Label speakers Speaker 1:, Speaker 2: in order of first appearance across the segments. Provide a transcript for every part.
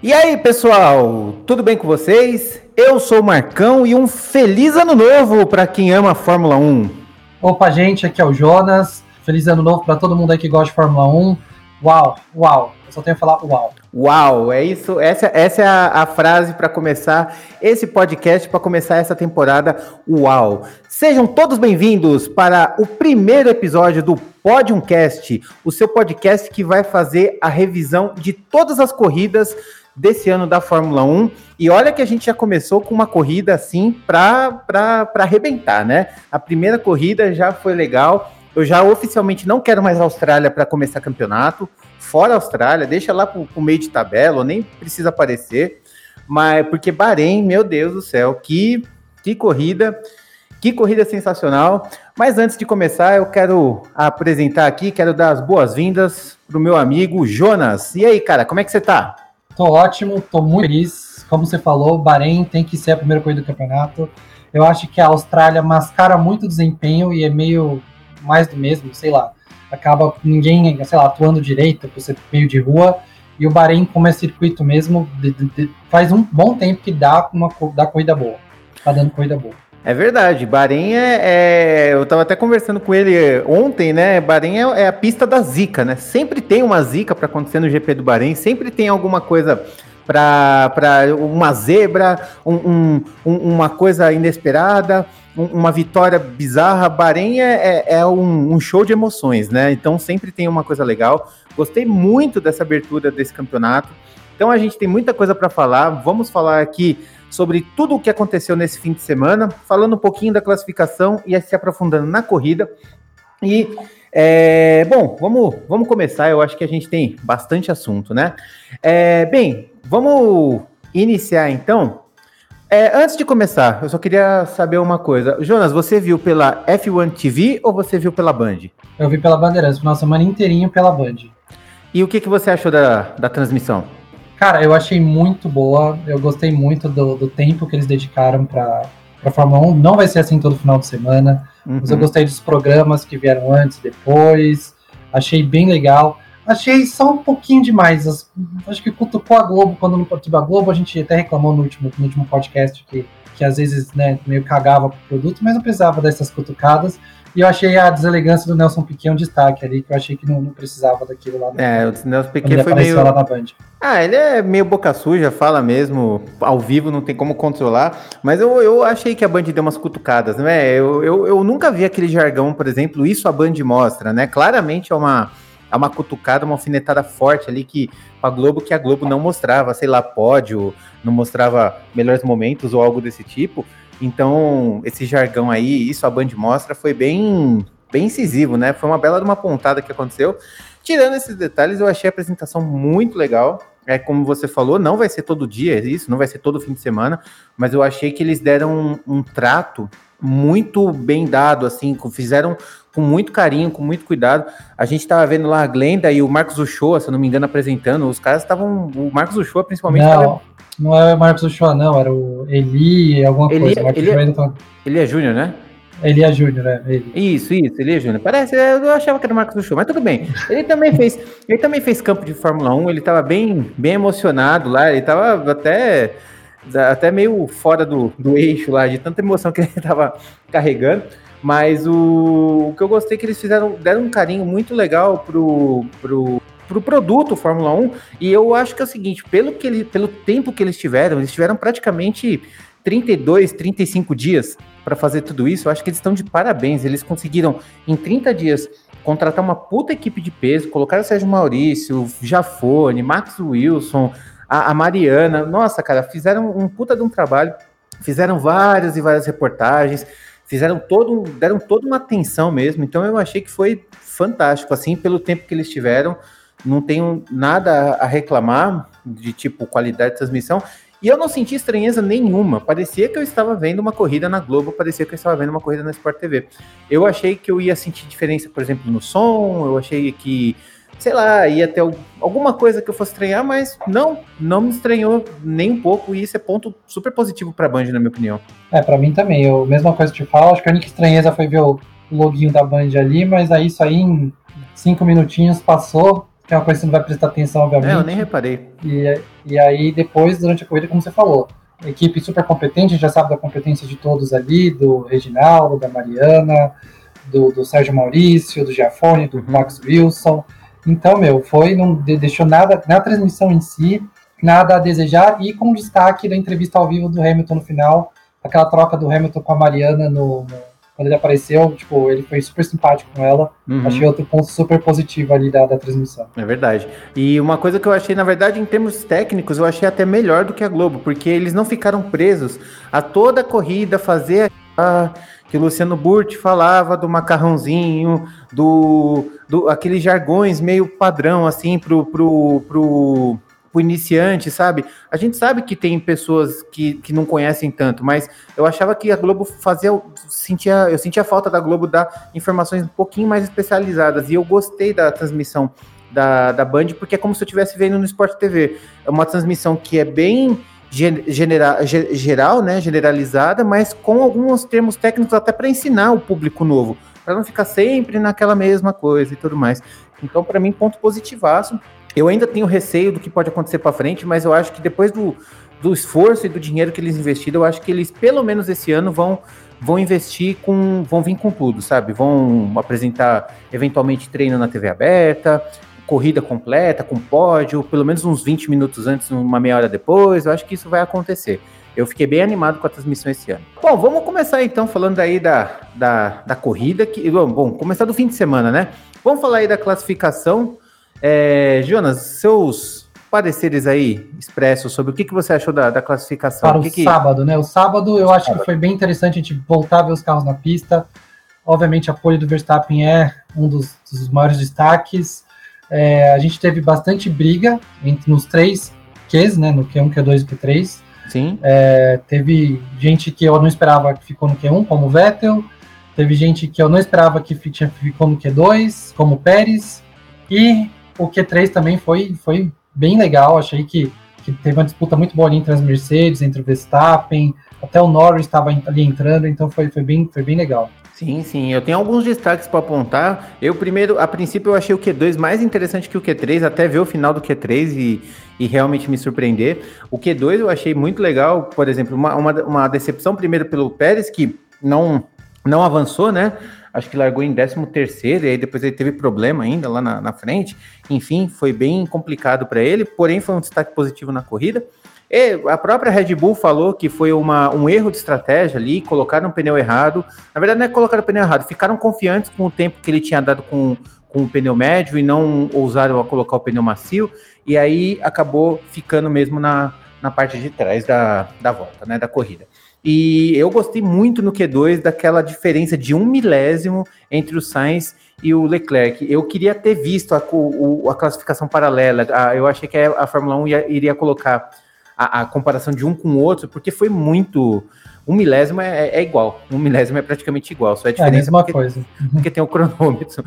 Speaker 1: E aí, pessoal, tudo bem com vocês? Eu sou o Marcão e um feliz ano novo para quem ama a Fórmula 1.
Speaker 2: Opa, gente, aqui é o Jonas. Feliz ano novo para todo mundo aí que gosta de Fórmula 1. Uau, uau. Eu só tenho que falar uau.
Speaker 1: Uau, é isso. Essa, essa é a, a frase para começar esse podcast, para começar essa temporada. Uau. Sejam todos bem-vindos para o primeiro episódio do Podiumcast, o seu podcast que vai fazer a revisão de todas as corridas desse ano da Fórmula 1. E olha que a gente já começou com uma corrida assim para arrebentar, né? A primeira corrida já foi legal. Eu já oficialmente não quero mais a Austrália para começar campeonato. Fora a Austrália, deixa lá para o meio de tabela, nem precisa aparecer. Mas porque Bahrein, meu Deus do céu, que, que corrida, que corrida sensacional. Mas antes de começar, eu quero apresentar aqui, quero dar as boas-vindas para o meu amigo Jonas. E aí, cara, como é que você está?
Speaker 2: Tô ótimo, tô muito feliz. Como você falou, Bahrein tem que ser a primeira corrida do campeonato. Eu acho que a Austrália mascara muito desempenho e é meio mais do mesmo, sei lá. Acaba ninguém, sei lá, atuando direito, ser meio de rua. E o Bahrein, como é circuito mesmo, de, de, de, faz um bom tempo que dá uma dá corrida boa. Tá dando corrida boa.
Speaker 1: É verdade, Bahrein é, é, Eu tava até conversando com ele ontem, né? Bahrein é, é a pista da zica, né? Sempre tem uma zica para acontecer no GP do Bahrein, sempre tem alguma coisa para uma zebra, um, um, uma coisa inesperada, um, uma vitória bizarra. Bahrein é, é, é um, show de emoções, né? Então sempre tem uma coisa legal. Gostei muito dessa abertura desse campeonato. Então a gente tem muita coisa para falar. Vamos falar aqui sobre tudo o que aconteceu nesse fim de semana, falando um pouquinho da classificação e se aprofundando na corrida. E, é, bom, vamos, vamos começar. Eu acho que a gente tem bastante assunto, né? É, bem, vamos iniciar então. É, antes de começar, eu só queria saber uma coisa. Jonas, você viu pela F1 TV ou você viu pela Band?
Speaker 2: Eu vi pela Bandeirantes, final semana inteirinho pela Band.
Speaker 1: E o que, que você achou da, da transmissão?
Speaker 2: Cara, eu achei muito boa. Eu gostei muito do, do tempo que eles dedicaram para a Fórmula 1. Não vai ser assim todo final de semana. Uhum. Mas eu gostei dos programas que vieram antes e depois. Achei bem legal. Achei só um pouquinho demais. Acho que cutucou a Globo quando não participou a Globo. A gente até reclamou no último, no último podcast que, que às vezes né, meio cagava pro produto, mas não precisava dessas cutucadas. E eu achei a deselegância do Nelson Piquet um destaque ali, que eu achei que não, não precisava daquilo lá.
Speaker 1: É, o Nelson Piquet foi meio... lá na Band. Ah, ele é meio boca suja, fala mesmo, ao vivo não tem como controlar, mas eu, eu achei que a Band deu umas cutucadas, né? Eu, eu, eu nunca vi aquele jargão, por exemplo, isso a Band mostra, né? Claramente é uma, é uma cutucada, uma alfinetada forte ali que a Globo que a Globo não mostrava, sei lá, pódio, não mostrava melhores momentos ou algo desse tipo. Então, esse jargão aí, isso a Band mostra, foi bem, bem incisivo, né? Foi uma bela de uma pontada que aconteceu. Tirando esses detalhes, eu achei a apresentação muito legal. É como você falou, não vai ser todo dia isso, não vai ser todo fim de semana, mas eu achei que eles deram um, um trato muito bem dado, assim, fizeram com muito carinho, com muito cuidado. A gente estava vendo lá a Glenda e o Marcos Uchoa, se eu não me engano, apresentando. Os caras estavam. O Marcos Uchoa, principalmente.
Speaker 2: Não, tava... não é o Marcos Uchoa, não, era o Eli, alguma Eli, coisa.
Speaker 1: Ele, ele, tá... ele é Júnior, né?
Speaker 2: Ele é Júnior, né? Ele.
Speaker 1: Isso, isso, ele é Júnior. Parece, eu achava que era o Marcos Uchoa, mas tudo bem. Ele também fez, ele também fez campo de Fórmula 1, ele estava bem, bem emocionado lá, ele estava até até meio fora do, do eixo lá, de tanta emoção que ele estava carregando. Mas o, o, que eu gostei é que eles fizeram, deram um carinho muito legal pro, pro, pro produto Fórmula 1. E eu acho que é o seguinte, pelo, que ele, pelo tempo que eles tiveram, eles tiveram praticamente 32, 35 dias para fazer tudo isso. Eu acho que eles estão de parabéns. Eles conseguiram, em 30 dias, contratar uma puta equipe de peso, colocar o Sérgio Maurício, Jafone, Max Wilson, a, a Mariana. Nossa, cara, fizeram um puta de um trabalho. Fizeram várias e várias reportagens fizeram todo, deram toda uma atenção mesmo. Então eu achei que foi fantástico, assim, pelo tempo que eles tiveram. Não tenho nada a reclamar de tipo qualidade de transmissão. E eu não senti estranheza nenhuma. Parecia que eu estava vendo uma corrida na Globo, parecia que eu estava vendo uma corrida na Sport TV. Eu achei que eu ia sentir diferença, por exemplo, no som, eu achei que sei lá, ia ter alguma coisa que eu fosse estranhar, mas não, não me estranhou nem um pouco, e isso é ponto super positivo para a Band, na minha opinião.
Speaker 2: É, para mim também, eu, mesma coisa que te falo, acho que a única estranheza foi ver o loginho da Band ali, mas aí isso aí em cinco minutinhos passou, que é uma coisa que você não vai prestar atenção, obviamente.
Speaker 1: É, eu nem reparei.
Speaker 2: E, e aí, depois, durante a corrida, como você falou, equipe super competente, a gente já sabe da competência de todos ali, do Reginaldo, da Mariana, do, do Sérgio Maurício, do Giafone, do uhum. Max Wilson. Então, meu, foi, não deixou nada na transmissão em si, nada a desejar, e com destaque da entrevista ao vivo do Hamilton no final, aquela troca do Hamilton com a Mariana no, no quando ele apareceu, tipo, ele foi super simpático com ela. Uhum. Achei outro ponto super positivo ali da, da transmissão.
Speaker 1: É verdade. E uma coisa que eu achei, na verdade, em termos técnicos, eu achei até melhor do que a Globo, porque eles não ficaram presos a toda a corrida fazer a que o Luciano Burti falava do macarrãozinho, do, do aqueles jargões meio padrão assim pro, pro, pro o iniciante, sabe? A gente sabe que tem pessoas que, que não conhecem tanto, mas eu achava que a Globo fazia. Sentia, eu sentia falta da Globo dar informações um pouquinho mais especializadas. E eu gostei da transmissão da, da Band, porque é como se eu estivesse vendo no Sport TV. É uma transmissão que é bem geral, né? Generalizada, mas com alguns termos técnicos até para ensinar o público novo. Para não ficar sempre naquela mesma coisa e tudo mais. Então, para mim, ponto positivaço. Eu ainda tenho receio do que pode acontecer para frente, mas eu acho que depois do, do esforço e do dinheiro que eles investiram, eu acho que eles, pelo menos esse ano, vão, vão investir com. vão vir com tudo, sabe? Vão apresentar eventualmente treino na TV aberta, corrida completa, com pódio, pelo menos uns 20 minutos antes, uma meia hora depois. Eu acho que isso vai acontecer. Eu fiquei bem animado com a transmissão esse ano. Bom, vamos começar então falando aí da, da, da corrida. Que, bom, começar do fim de semana, né? Vamos falar aí da classificação. É, Jonas, seus pareceres aí expressos sobre o que, que você achou da, da classificação.
Speaker 2: Para
Speaker 1: o que
Speaker 2: que... sábado, né? O sábado eu acho sábado. que foi bem interessante a gente voltar a ver os carros na pista. Obviamente, a pole do Verstappen é um dos, dos maiores destaques. É, a gente teve bastante briga entre nos três Qs, né? No Q1, Q2 e Q3.
Speaker 1: Sim.
Speaker 2: É, teve gente que eu não esperava que ficou no Q1, como o Vettel. Teve gente que eu não esperava que ficou no Q2, como o Pérez. E o Q3 também foi, foi bem legal. Achei que, que teve uma disputa muito boa entre as Mercedes, entre o Verstappen, até o Norris estava ali entrando, então foi, foi, bem, foi bem legal.
Speaker 1: Sim, sim. Eu tenho alguns destaques para apontar. Eu primeiro, a princípio, eu achei o Q2 mais interessante que o Q3, até ver o final do Q3 e, e realmente me surpreender. O Q2 eu achei muito legal, por exemplo, uma, uma, uma decepção primeiro pelo Pérez, que não, não avançou, né? Acho que largou em 13 terceiro, e aí depois ele teve problema ainda lá na, na frente. Enfim, foi bem complicado para ele, porém foi um destaque positivo na corrida. E a própria Red Bull falou que foi uma, um erro de estratégia ali, colocaram o pneu errado. Na verdade, não é colocar o pneu errado, ficaram confiantes com o tempo que ele tinha dado com, com o pneu médio e não ousaram colocar o pneu macio, e aí acabou ficando mesmo na, na parte de trás da, da volta, né, da corrida. E eu gostei muito no Q2 daquela diferença de um milésimo entre o Sainz e o Leclerc. Eu queria ter visto a, o, a classificação paralela. A, eu achei que a, Fórmula 1 ia, iria colocar a, a, comparação de um com o outro, porque foi muito. Um milésimo é, é, igual. Um milésimo é praticamente igual. Só é a diferença é a
Speaker 2: mesma porque, coisa.
Speaker 1: porque tem o cronômetro.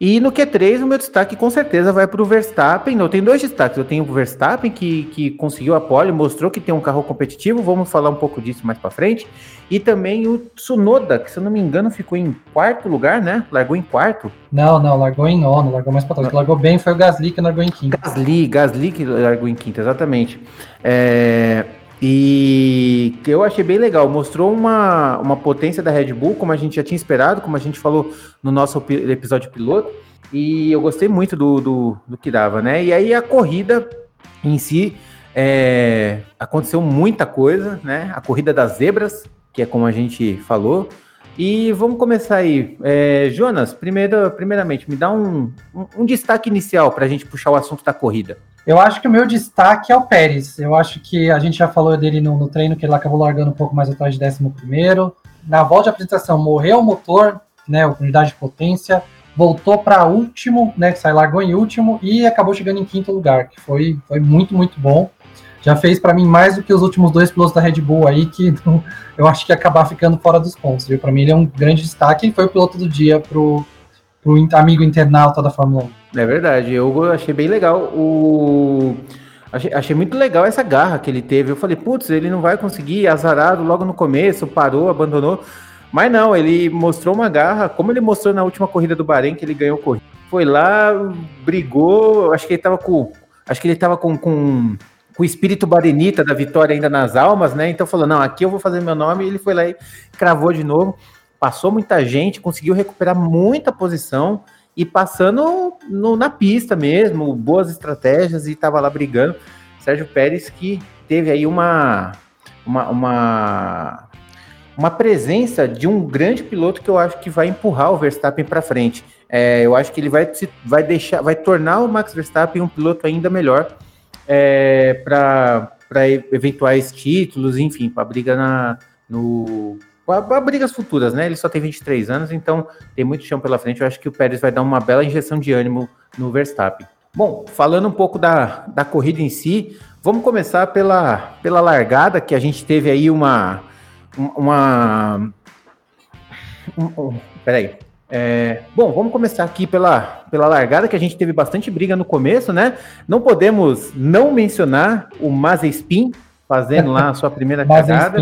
Speaker 1: E no Q3, o meu destaque com certeza vai para o Verstappen. Eu tenho dois destaques. Eu tenho o Verstappen, que, que conseguiu a pole, mostrou que tem um carro competitivo. Vamos falar um pouco disso mais para frente. E também o Tsunoda, que se eu não me engano ficou em quarto lugar, né? Largou em quarto.
Speaker 2: Não, não, largou em nono, largou mais para trás. Que largou bem foi o Gasly que largou em quinto.
Speaker 1: Gasly, Gasly que largou em quinto, exatamente. É. E eu achei bem legal, mostrou uma, uma potência da Red Bull, como a gente já tinha esperado, como a gente falou no nosso episódio piloto, e eu gostei muito do, do, do que dava, né? E aí a corrida em si é, aconteceu muita coisa, né? A corrida das zebras, que é como a gente falou. E vamos começar aí. É, Jonas, primeiro, primeiramente, me dá um, um, um destaque inicial para a gente puxar o assunto da corrida.
Speaker 2: Eu acho que o meu destaque é o Pérez. Eu acho que a gente já falou dele no, no treino, que ele acabou largando um pouco mais atrás de 11 primeiro. Na volta de apresentação, morreu o motor, né, unidade de potência, voltou para último, né, sai largou em último e acabou chegando em quinto lugar, que foi, foi muito, muito bom. Já fez para mim mais do que os últimos dois pilotos da Red Bull aí, que eu acho que ia acabar ficando fora dos pontos. Para mim ele é um grande destaque e foi o piloto do dia pro, pro amigo internauta da Fórmula 1.
Speaker 1: É verdade, eu achei bem legal o. Achei, achei, muito legal essa garra que ele teve. Eu falei, putz, ele não vai conseguir, azarado logo no começo, parou, abandonou. Mas não, ele mostrou uma garra, como ele mostrou na última corrida do Bahrein, que ele ganhou corrida. foi lá, brigou, acho que ele tava com. Acho que ele tava com, com, o espírito barenita da vitória ainda nas almas, né? Então falou: não, aqui eu vou fazer meu nome, ele foi lá e cravou de novo. Passou muita gente, conseguiu recuperar muita posição e passando no, na pista mesmo, boas estratégias e estava lá brigando. Sérgio Pérez que teve aí uma, uma, uma, uma, presença de um grande piloto que eu acho que vai empurrar o Verstappen para frente. É, eu acho que ele vai, vai deixar, vai tornar o Max Verstappen um piloto ainda melhor é, para eventuais títulos, enfim, para briga na, no para brigas futuras, né? Ele só tem 23 anos, então tem muito chão pela frente. Eu acho que o Pérez vai dar uma bela injeção de ânimo no Verstappen. Bom, falando um pouco da, da corrida em si, vamos começar pela, pela largada, que a gente teve aí uma. uma um, um, peraí. É, bom, vamos começar aqui pela, pela largada, que a gente teve bastante briga no começo, né? Não podemos não mencionar o Mazespin fazendo lá a sua primeira cagada.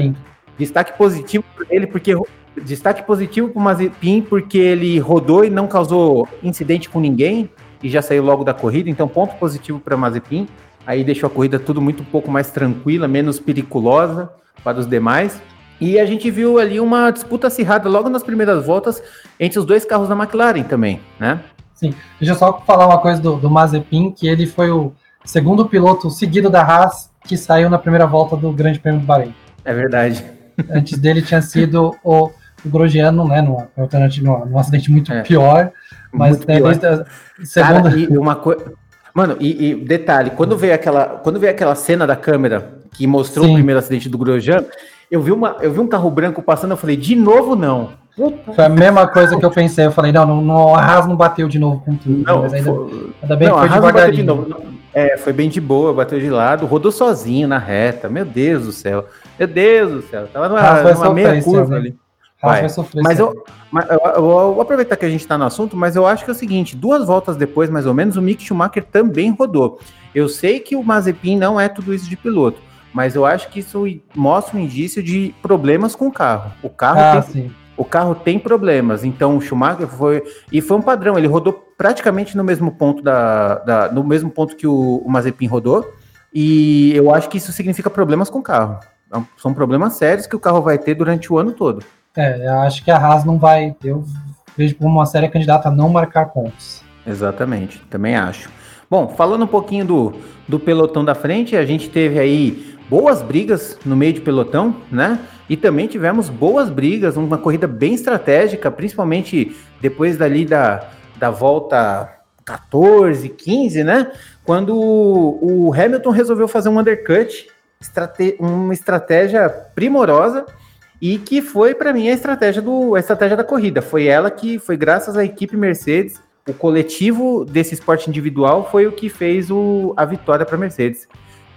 Speaker 1: Destaque positivo para ele, porque destaque positivo para o Mazepin, porque ele rodou e não causou incidente com ninguém e já saiu logo da corrida. Então, ponto positivo para Mazepin. Aí deixou a corrida tudo muito um pouco mais tranquila, menos periculosa para os demais. E a gente viu ali uma disputa acirrada logo nas primeiras voltas entre os dois carros da McLaren também, né?
Speaker 2: Sim. Deixa eu só falar uma coisa do, do Mazepin, que ele foi o segundo piloto seguido da Haas que saiu na primeira volta do Grande Prêmio do Bahrein.
Speaker 1: É verdade.
Speaker 2: Antes dele tinha sido o, o Grosjeano, né? Num, num, num acidente muito é. pior. Mas muito pior.
Speaker 1: Desde segunda... Cara, e uma coisa. Mano, e, e, detalhe, quando veio aquela, quando veio aquela cena da câmera que mostrou Sim. o primeiro acidente do Grosjean, eu vi, uma, eu vi um carro branco passando, eu falei, de novo não.
Speaker 2: Puta. Foi a mesma coisa que eu pensei, eu falei, não, não, não Haas não bateu de novo com tudo. Não, mas ainda,
Speaker 1: foi, ainda bem não, que foi devagarinho. De novo. É, foi bem de boa, bateu de lado, rodou sozinho na reta, meu Deus do céu. Meu Deus do céu, tava numa, numa meia curva ali. Vai. Sofrer, mas eu, mas eu, eu, vou aproveitar que a gente está no assunto, mas eu acho que é o seguinte: duas voltas depois, mais ou menos, o Mick Schumacher também rodou. Eu sei que o Mazepin não é tudo isso de piloto, mas eu acho que isso mostra um indício de problemas com o carro. O carro ah, tem, sim. o carro tem problemas. Então o Schumacher foi e foi um padrão. Ele rodou praticamente no mesmo ponto da, da no mesmo ponto que o, o Mazepin rodou. E eu acho que isso significa problemas com o carro. São problemas sérios que o carro vai ter durante o ano todo.
Speaker 2: É, eu acho que a Haas não vai. Eu vejo como uma séria candidata a não marcar pontos.
Speaker 1: Exatamente, também acho. Bom, falando um pouquinho do, do pelotão da frente, a gente teve aí boas brigas no meio de pelotão, né? E também tivemos boas brigas, uma corrida bem estratégica, principalmente depois dali da, da volta 14, 15, né? Quando o Hamilton resolveu fazer um undercut estrate uma estratégia primorosa e que foi para mim a estratégia do a estratégia da corrida. Foi ela que foi graças à equipe Mercedes, o coletivo desse esporte individual foi o que fez o, a vitória para Mercedes.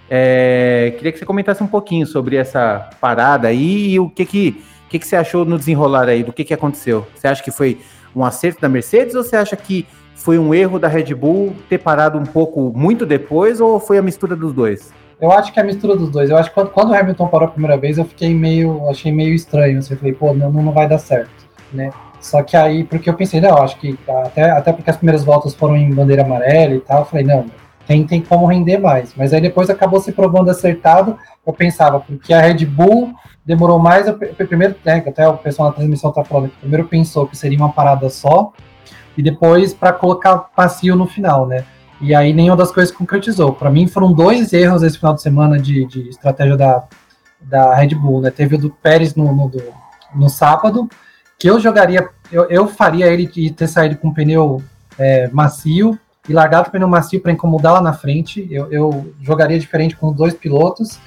Speaker 1: É, queria que você comentasse um pouquinho sobre essa parada aí e o que que, que, que você achou no desenrolar aí, do que, que aconteceu. Você acha que foi um acerto da Mercedes ou você acha que foi um erro da Red Bull ter parado um pouco muito depois ou foi a mistura dos dois?
Speaker 2: Eu acho que é a mistura dos dois. Eu acho que quando, o Hamilton parou a primeira vez, eu fiquei meio. achei meio estranho. Assim, eu falei, pô, não, não vai dar certo. Né? Só que aí, porque eu pensei, não, acho que até, até porque as primeiras voltas foram em bandeira amarela e tal, eu falei, não, tem, tem como render mais. Mas aí depois acabou se provando acertado. Eu pensava, porque a Red Bull demorou mais. Eu, primeiro, né, até o pessoal na transmissão tá falando primeiro pensou que seria uma parada só, e depois para colocar passeio no final, né? E aí nenhuma das coisas concretizou. Para mim foram dois erros esse final de semana de, de estratégia da, da Red Bull. Né? Teve o do Pérez no, no, do, no sábado, que eu jogaria, eu, eu faria ele de ter saído com pneu é, macio e largado o pneu macio para incomodar lá na frente. Eu, eu jogaria diferente com dois pilotos.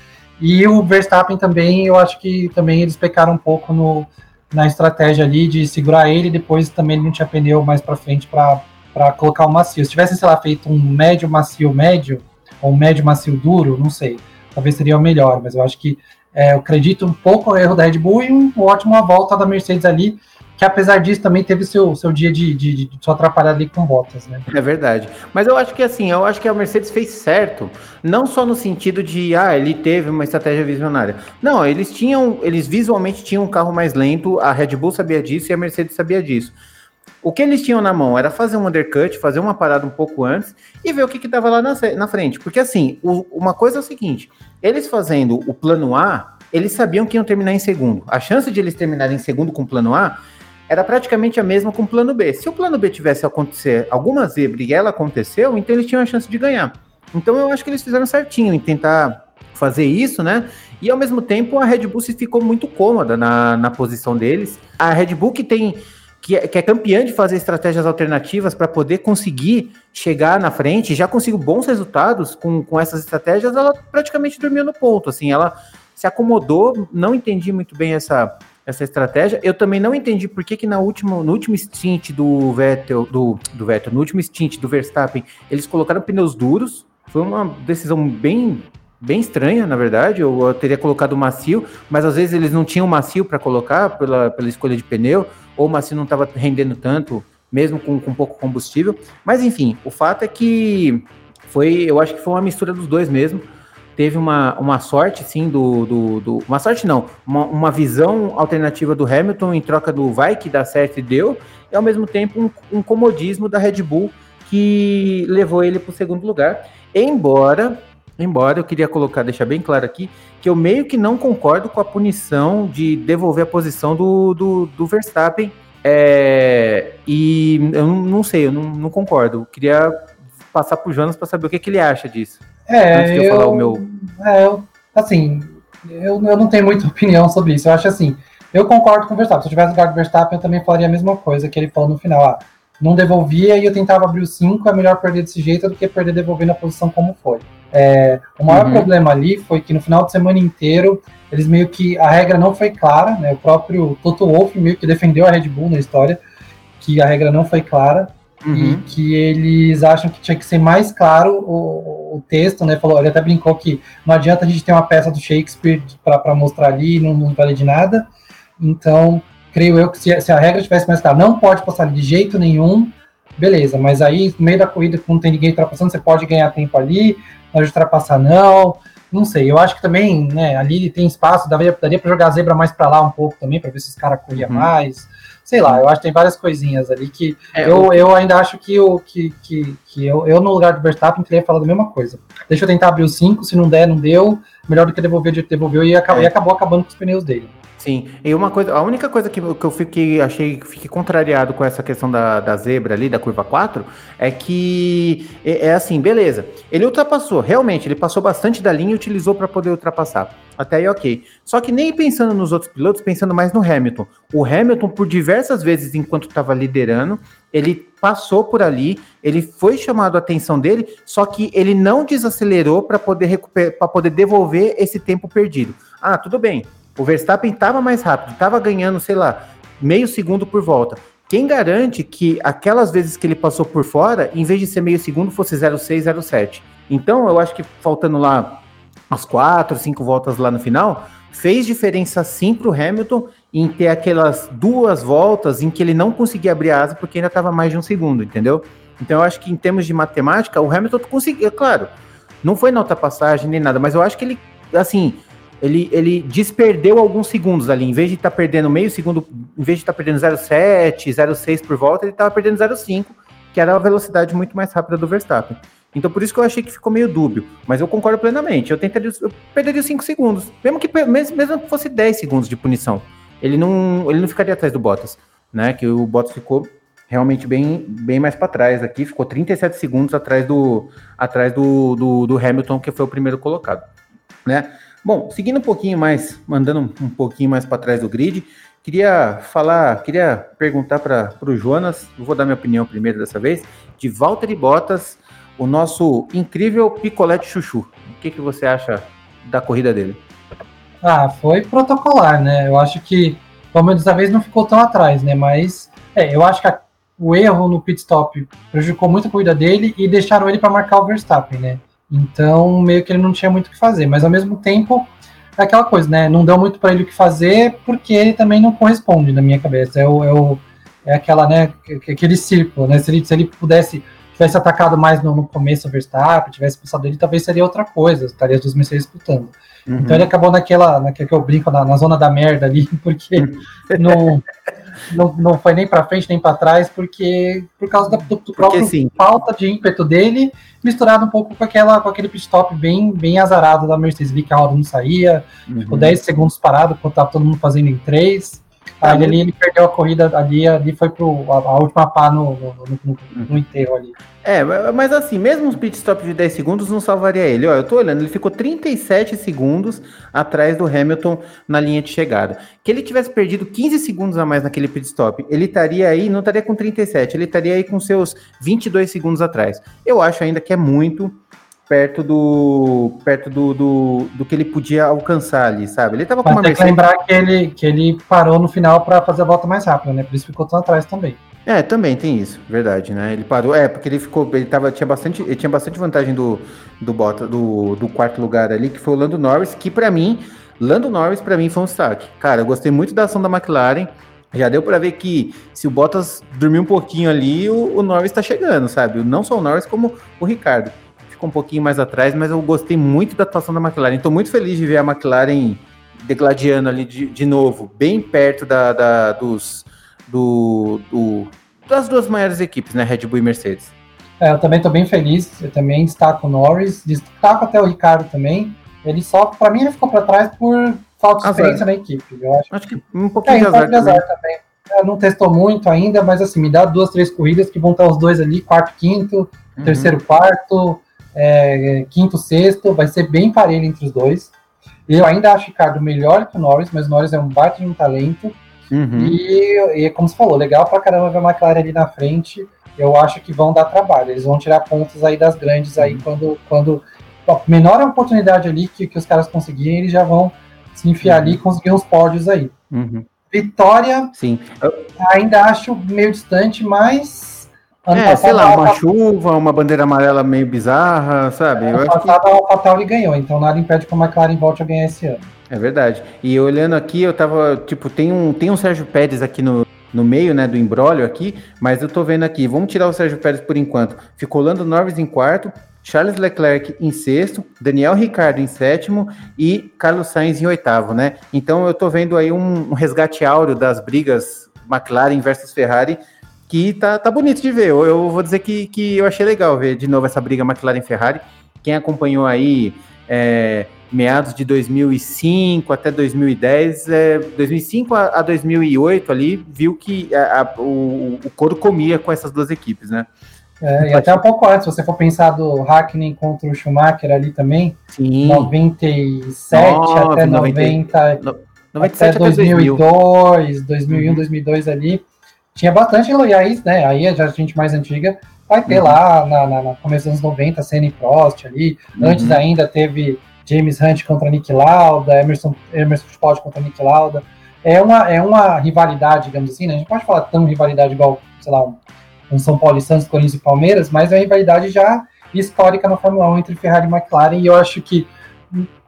Speaker 2: E o Verstappen também, eu acho que também eles pecaram um pouco no, na estratégia ali de segurar ele, depois também ele não tinha pneu mais para frente para para colocar o macio. Se tivesse, sei lá, feito um médio macio médio, ou um médio macio duro, não sei. Talvez seria o melhor, mas eu acho que é, eu acredito um pouco no erro da Red Bull e um ótimo volta da Mercedes ali, que apesar disso também teve seu, seu dia de, de, de, de ali com botas, né?
Speaker 1: É verdade. Mas eu acho que assim, eu acho que a Mercedes fez certo, não só no sentido de, ah, ele teve uma estratégia visionária. Não, eles tinham, eles visualmente tinham um carro mais lento, a Red Bull sabia disso e a Mercedes sabia disso. O que eles tinham na mão era fazer um undercut, fazer uma parada um pouco antes e ver o que estava lá na, na, frente. Porque assim, o, uma coisa é o seguinte: eles fazendo o plano A, eles sabiam que iam terminar em segundo. A chance de eles terminarem em segundo com o plano A era praticamente a mesma com o plano B. Se o plano B tivesse acontecer alguma zebra e ela aconteceu, então eles tinham a chance de ganhar. Então eu acho que eles fizeram certinho em tentar fazer isso, né? E ao mesmo tempo a Red Bull se ficou muito cômoda na, na posição deles. A Red Bull que tem que é, que é campeã de fazer estratégias alternativas para poder conseguir chegar na frente, já conseguiu bons resultados com, com essas estratégias, ela praticamente dormiu no ponto, assim, ela se acomodou, não entendi muito bem essa, essa estratégia. Eu também não entendi por que, que na última, no último stint do Vettel, do, do Vettel, no último stint do Verstappen, eles colocaram pneus duros. Foi uma decisão bem bem estranha, na verdade. Eu, eu teria colocado macio, mas às vezes eles não tinham macio para colocar pela, pela escolha de pneu, ou o macio não estava rendendo tanto, mesmo com, com pouco combustível. Mas enfim, o fato é que foi, eu acho que foi uma mistura dos dois mesmo. Teve uma, uma sorte, sim, do, do, do Uma sorte não, uma, uma, visão alternativa do Hamilton em troca do vai que dá certo e deu, e ao mesmo tempo um, um comodismo da Red Bull que levou ele para o segundo lugar. Embora Embora eu queria colocar, deixar bem claro aqui, que eu meio que não concordo com a punição de devolver a posição do, do, do Verstappen. É, e eu não, sei, eu não, não concordo. Eu queria passar para o Jonas para saber o que, que, ele acha disso.
Speaker 2: É, antes de eu, eu falar o meu. É, assim, eu, eu não tenho muita opinião sobre isso. Eu acho assim, eu concordo com o Verstappen. Se eu tivesse lugar do Verstappen, eu também falaria a mesma coisa que ele falou no final. Ah, não devolvia e eu tentava abrir o 5, é melhor perder desse jeito do que perder devolvendo a posição como foi. É, o maior uhum. problema ali foi que no final de semana inteiro, eles meio que. A regra não foi clara, né? O próprio Toto Wolff meio que defendeu a Red Bull na história, que a regra não foi clara. Uhum. E que eles acham que tinha que ser mais claro o, o texto, né? Falou, ele até brincou que não adianta a gente ter uma peça do Shakespeare para mostrar ali, não, não vale de nada. Então, creio eu que se, se a regra tivesse mais clara, não pode passar de jeito nenhum, beleza, mas aí no meio da corrida, quando não tem ninguém ultrapassando, você pode ganhar tempo ali, de ultrapassar não. Não sei, eu acho que também, né, ali tem espaço, daria, daria para jogar a zebra mais para lá um pouco também, para ver se os caras corriam uhum. mais. Sei lá, eu acho que tem várias coisinhas ali que é, eu, eu ainda acho que, eu, que, que, que eu, eu, no lugar do Verstappen, teria falado a mesma coisa. Deixa eu tentar abrir o 5, se não der, não deu. Melhor do que devolver, devolveu e acabou, é. e acabou acabando com os pneus dele.
Speaker 1: Sim, e uma coisa, a única coisa que, que eu fiquei, achei, fiquei contrariado com essa questão da, da zebra ali, da curva 4, é que é, é assim, beleza. Ele ultrapassou, realmente, ele passou bastante da linha e utilizou para poder ultrapassar. Até aí, ok. Só que nem pensando nos outros pilotos, pensando mais no Hamilton. O Hamilton, por diversas vezes, enquanto estava liderando, ele passou por ali, ele foi chamado a atenção dele, só que ele não desacelerou para poder recuperar, para poder devolver esse tempo perdido. Ah, tudo bem. O Verstappen estava mais rápido, estava ganhando, sei lá, meio segundo por volta. Quem garante que aquelas vezes que ele passou por fora, em vez de ser meio segundo, fosse 0,6, 0,7? Então, eu acho que faltando lá as quatro, cinco voltas lá no final, fez diferença sim para o Hamilton em ter aquelas duas voltas em que ele não conseguia abrir a asa porque ainda estava mais de um segundo, entendeu? Então eu acho que em termos de matemática, o Hamilton conseguiu, claro, não foi na ultrapassagem nem nada, mas eu acho que ele, assim, ele, ele desperdeu alguns segundos ali. Em vez de estar tá perdendo meio segundo, em vez de estar tá perdendo 0,7, 0,6 por volta, ele estava perdendo 0,5, que era a velocidade muito mais rápida do Verstappen. Então por isso que eu achei que ficou meio dúbio. Mas eu concordo plenamente. Eu tentaria, eu perderia 5 segundos. Mesmo que mesmo, mesmo que fosse 10 segundos de punição. Ele não, ele não ficaria atrás do Bottas, né? Que o Bottas ficou realmente bem, bem mais para trás aqui, ficou 37 segundos atrás do atrás do, do, do Hamilton, que foi o primeiro colocado, né? Bom, seguindo um pouquinho mais, mandando um pouquinho mais para trás do grid, queria falar, queria perguntar para o Jonas, vou dar minha opinião primeiro dessa vez, de Walter Bottas, o nosso incrível picolete chuchu. O que, que você acha da corrida dele?
Speaker 2: Ah, foi protocolar, né? Eu acho que, pelo menos dessa vez, não ficou tão atrás, né? Mas, é, eu acho que a, o erro no pit stop prejudicou muito a corrida dele e deixaram ele para marcar o Verstappen, né? Então, meio que ele não tinha muito o que fazer, mas ao mesmo tempo, é aquela coisa, né? Não deu muito para ele o que fazer, porque ele também não corresponde na minha cabeça. É, o, é, o, é aquela, né? Aquele círculo, né? Se ele, se ele pudesse, tivesse atacado mais no, no começo o Verstappen, tivesse passado ele, talvez seria outra coisa, estaria os dois Mercedes disputando. Uhum. Então ele acabou naquela, naquela que eu brinco, na, na, zona da merda ali, porque não, não, não foi nem para frente nem para trás, porque por causa da, do, do próprio assim, falta de ímpeto dele, misturado um pouco com, aquela, com aquele pit stop bem, bem azarado da Mercedes, vi que a roda não saía, uhum. ficou 10 segundos parado, enquanto estava todo mundo fazendo em 3. Aí ali ele perdeu a corrida ali, ali foi pro a, a última pá no, no, no, no, enterro ali.
Speaker 1: É, mas assim, mesmo os pit stops de 10 segundos não salvaria ele. Ó, eu tô olhando, ele ficou 37 segundos atrás do Hamilton na linha de chegada. Que ele tivesse perdido 15 segundos a mais naquele pit stop, ele estaria aí, não estaria com 37, ele estaria aí com seus 22 segundos atrás. Eu acho ainda que é muito perto do perto do, do, do, que ele podia alcançar ali, sabe? Ele tava com
Speaker 2: Mas uma tem Mercedes... que lembrar que ele, que ele parou no final para fazer a volta mais rápida, né? Por isso ficou tão atrás também.
Speaker 1: É, também tem isso, verdade, né? Ele parou, é, porque ele ficou, ele tava, tinha bastante, ele tinha bastante vantagem do do bota do, do quarto lugar ali, que foi o Lando Norris, que para mim, Lando Norris para mim foi um destaque. Cara, eu gostei muito da ação da McLaren. Já deu para ver que se o Bottas dormir um pouquinho ali, o, o Norris está chegando, sabe? Não só o Norris, como o Ricardo ficou um pouquinho mais atrás, mas eu gostei muito da atuação da McLaren. Estou muito feliz de ver a McLaren degladiando ali de, de novo, bem perto da, da dos, do, do, das duas maiores equipes, né? Red Bull e Mercedes.
Speaker 2: É, eu também estou bem feliz. Eu também destaco o Norris, destaco até o Ricardo também. Ele só, para mim, ele ficou para trás por falta de experiência na equipe. Eu acho, acho que um pouquinho é, de azar, um azar também. também. Não testou muito ainda, mas assim, me dá duas, três corridas que vão estar os dois ali, quarto, quinto, uhum. terceiro, quarto é, quinto, sexto, vai ser bem parelho entre os dois. Eu ainda acho o Ricardo melhor que o Norris, mas o Norris é um baita de um talento. Uhum. E, e, como você falou, legal pra caramba ver a McLaren ali na frente. Eu acho que vão dar trabalho. Eles vão tirar pontos aí das grandes aí uhum. quando, quando a menor oportunidade ali que, que os caras conseguirem, eles já vão se enfiar uhum. ali e conseguir uns pódios aí. Uhum. Vitória,
Speaker 1: Sim.
Speaker 2: ainda acho meio distante, mas
Speaker 1: Ano é, sei lá, uma chuva, uma bandeira amarela meio bizarra, sabe?
Speaker 2: Ano passado que... a AlphaTauri ganhou, então nada impede que a McLaren volte a ganhar esse ano.
Speaker 1: É verdade. E olhando aqui, eu tava, tipo, tem um, tem um Sérgio Pérez aqui no, no meio, né, do embrólio aqui, mas eu tô vendo aqui, vamos tirar o Sérgio Pérez por enquanto. Ficou Lando Norris em quarto, Charles Leclerc em sexto, Daniel Ricciardo em sétimo e Carlos Sainz em oitavo, né? Então eu tô vendo aí um, um resgate áureo das brigas McLaren versus Ferrari, que tá, tá bonito de ver. Eu, eu vou dizer que, que eu achei legal ver de novo essa briga McLaren-Ferrari. Quem acompanhou aí é, meados de 2005 até 2010, é, 2005 a, a 2008 ali, viu que a, a, o, o couro comia com essas duas equipes, né?
Speaker 2: É, e até um pouco antes, se você for pensar do Hackney contra o Schumacher ali também, Sim. 97 9, até 90, 97 até 2002, 2001, uhum. 2002 ali, tinha bastante loiais, né? Aí a gente mais antiga vai ter uhum. lá na, na, na, começo dos anos 90, Senna Prost ali. Uhum. Antes ainda teve James Hunt contra Nick Lauda, Emerson, Emerson Fittipaldi contra Nick Lauda. É uma, é uma rivalidade, digamos assim, né? A gente pode falar tão rivalidade igual, sei lá, um São Paulo e Santos, Corinthians e Palmeiras, mas é uma rivalidade já histórica na Fórmula 1 entre Ferrari e McLaren, e eu acho que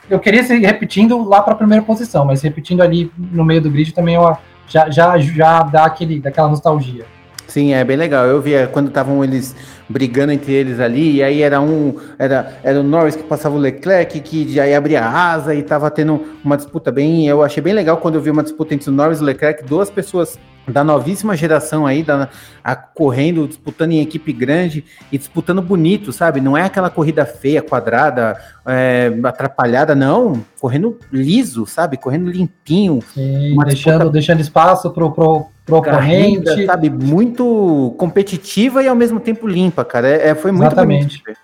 Speaker 2: eu queria ser repetindo lá para a primeira posição, mas repetindo ali no meio do grid também eu já, já, já dá aquele, daquela nostalgia.
Speaker 1: Sim, é bem legal. Eu via quando estavam eles brigando entre eles ali, e aí era um, era, era o Norris que passava o Leclerc, que já ia abrir a asa e tava tendo uma disputa bem. Eu achei bem legal quando eu vi uma disputa entre o Norris e o Leclerc, duas pessoas da novíssima geração aí, da, a, correndo, disputando em equipe grande e disputando bonito, sabe? Não é aquela corrida feia, quadrada, é, atrapalhada, não. Correndo liso, sabe? Correndo limpinho.
Speaker 2: Sim, deixando, disputa... deixando espaço pro, pro, pro oponente.
Speaker 1: sabe? Muito competitiva e ao mesmo tempo limpa, cara. É, é foi muito
Speaker 2: Exatamente. bonito.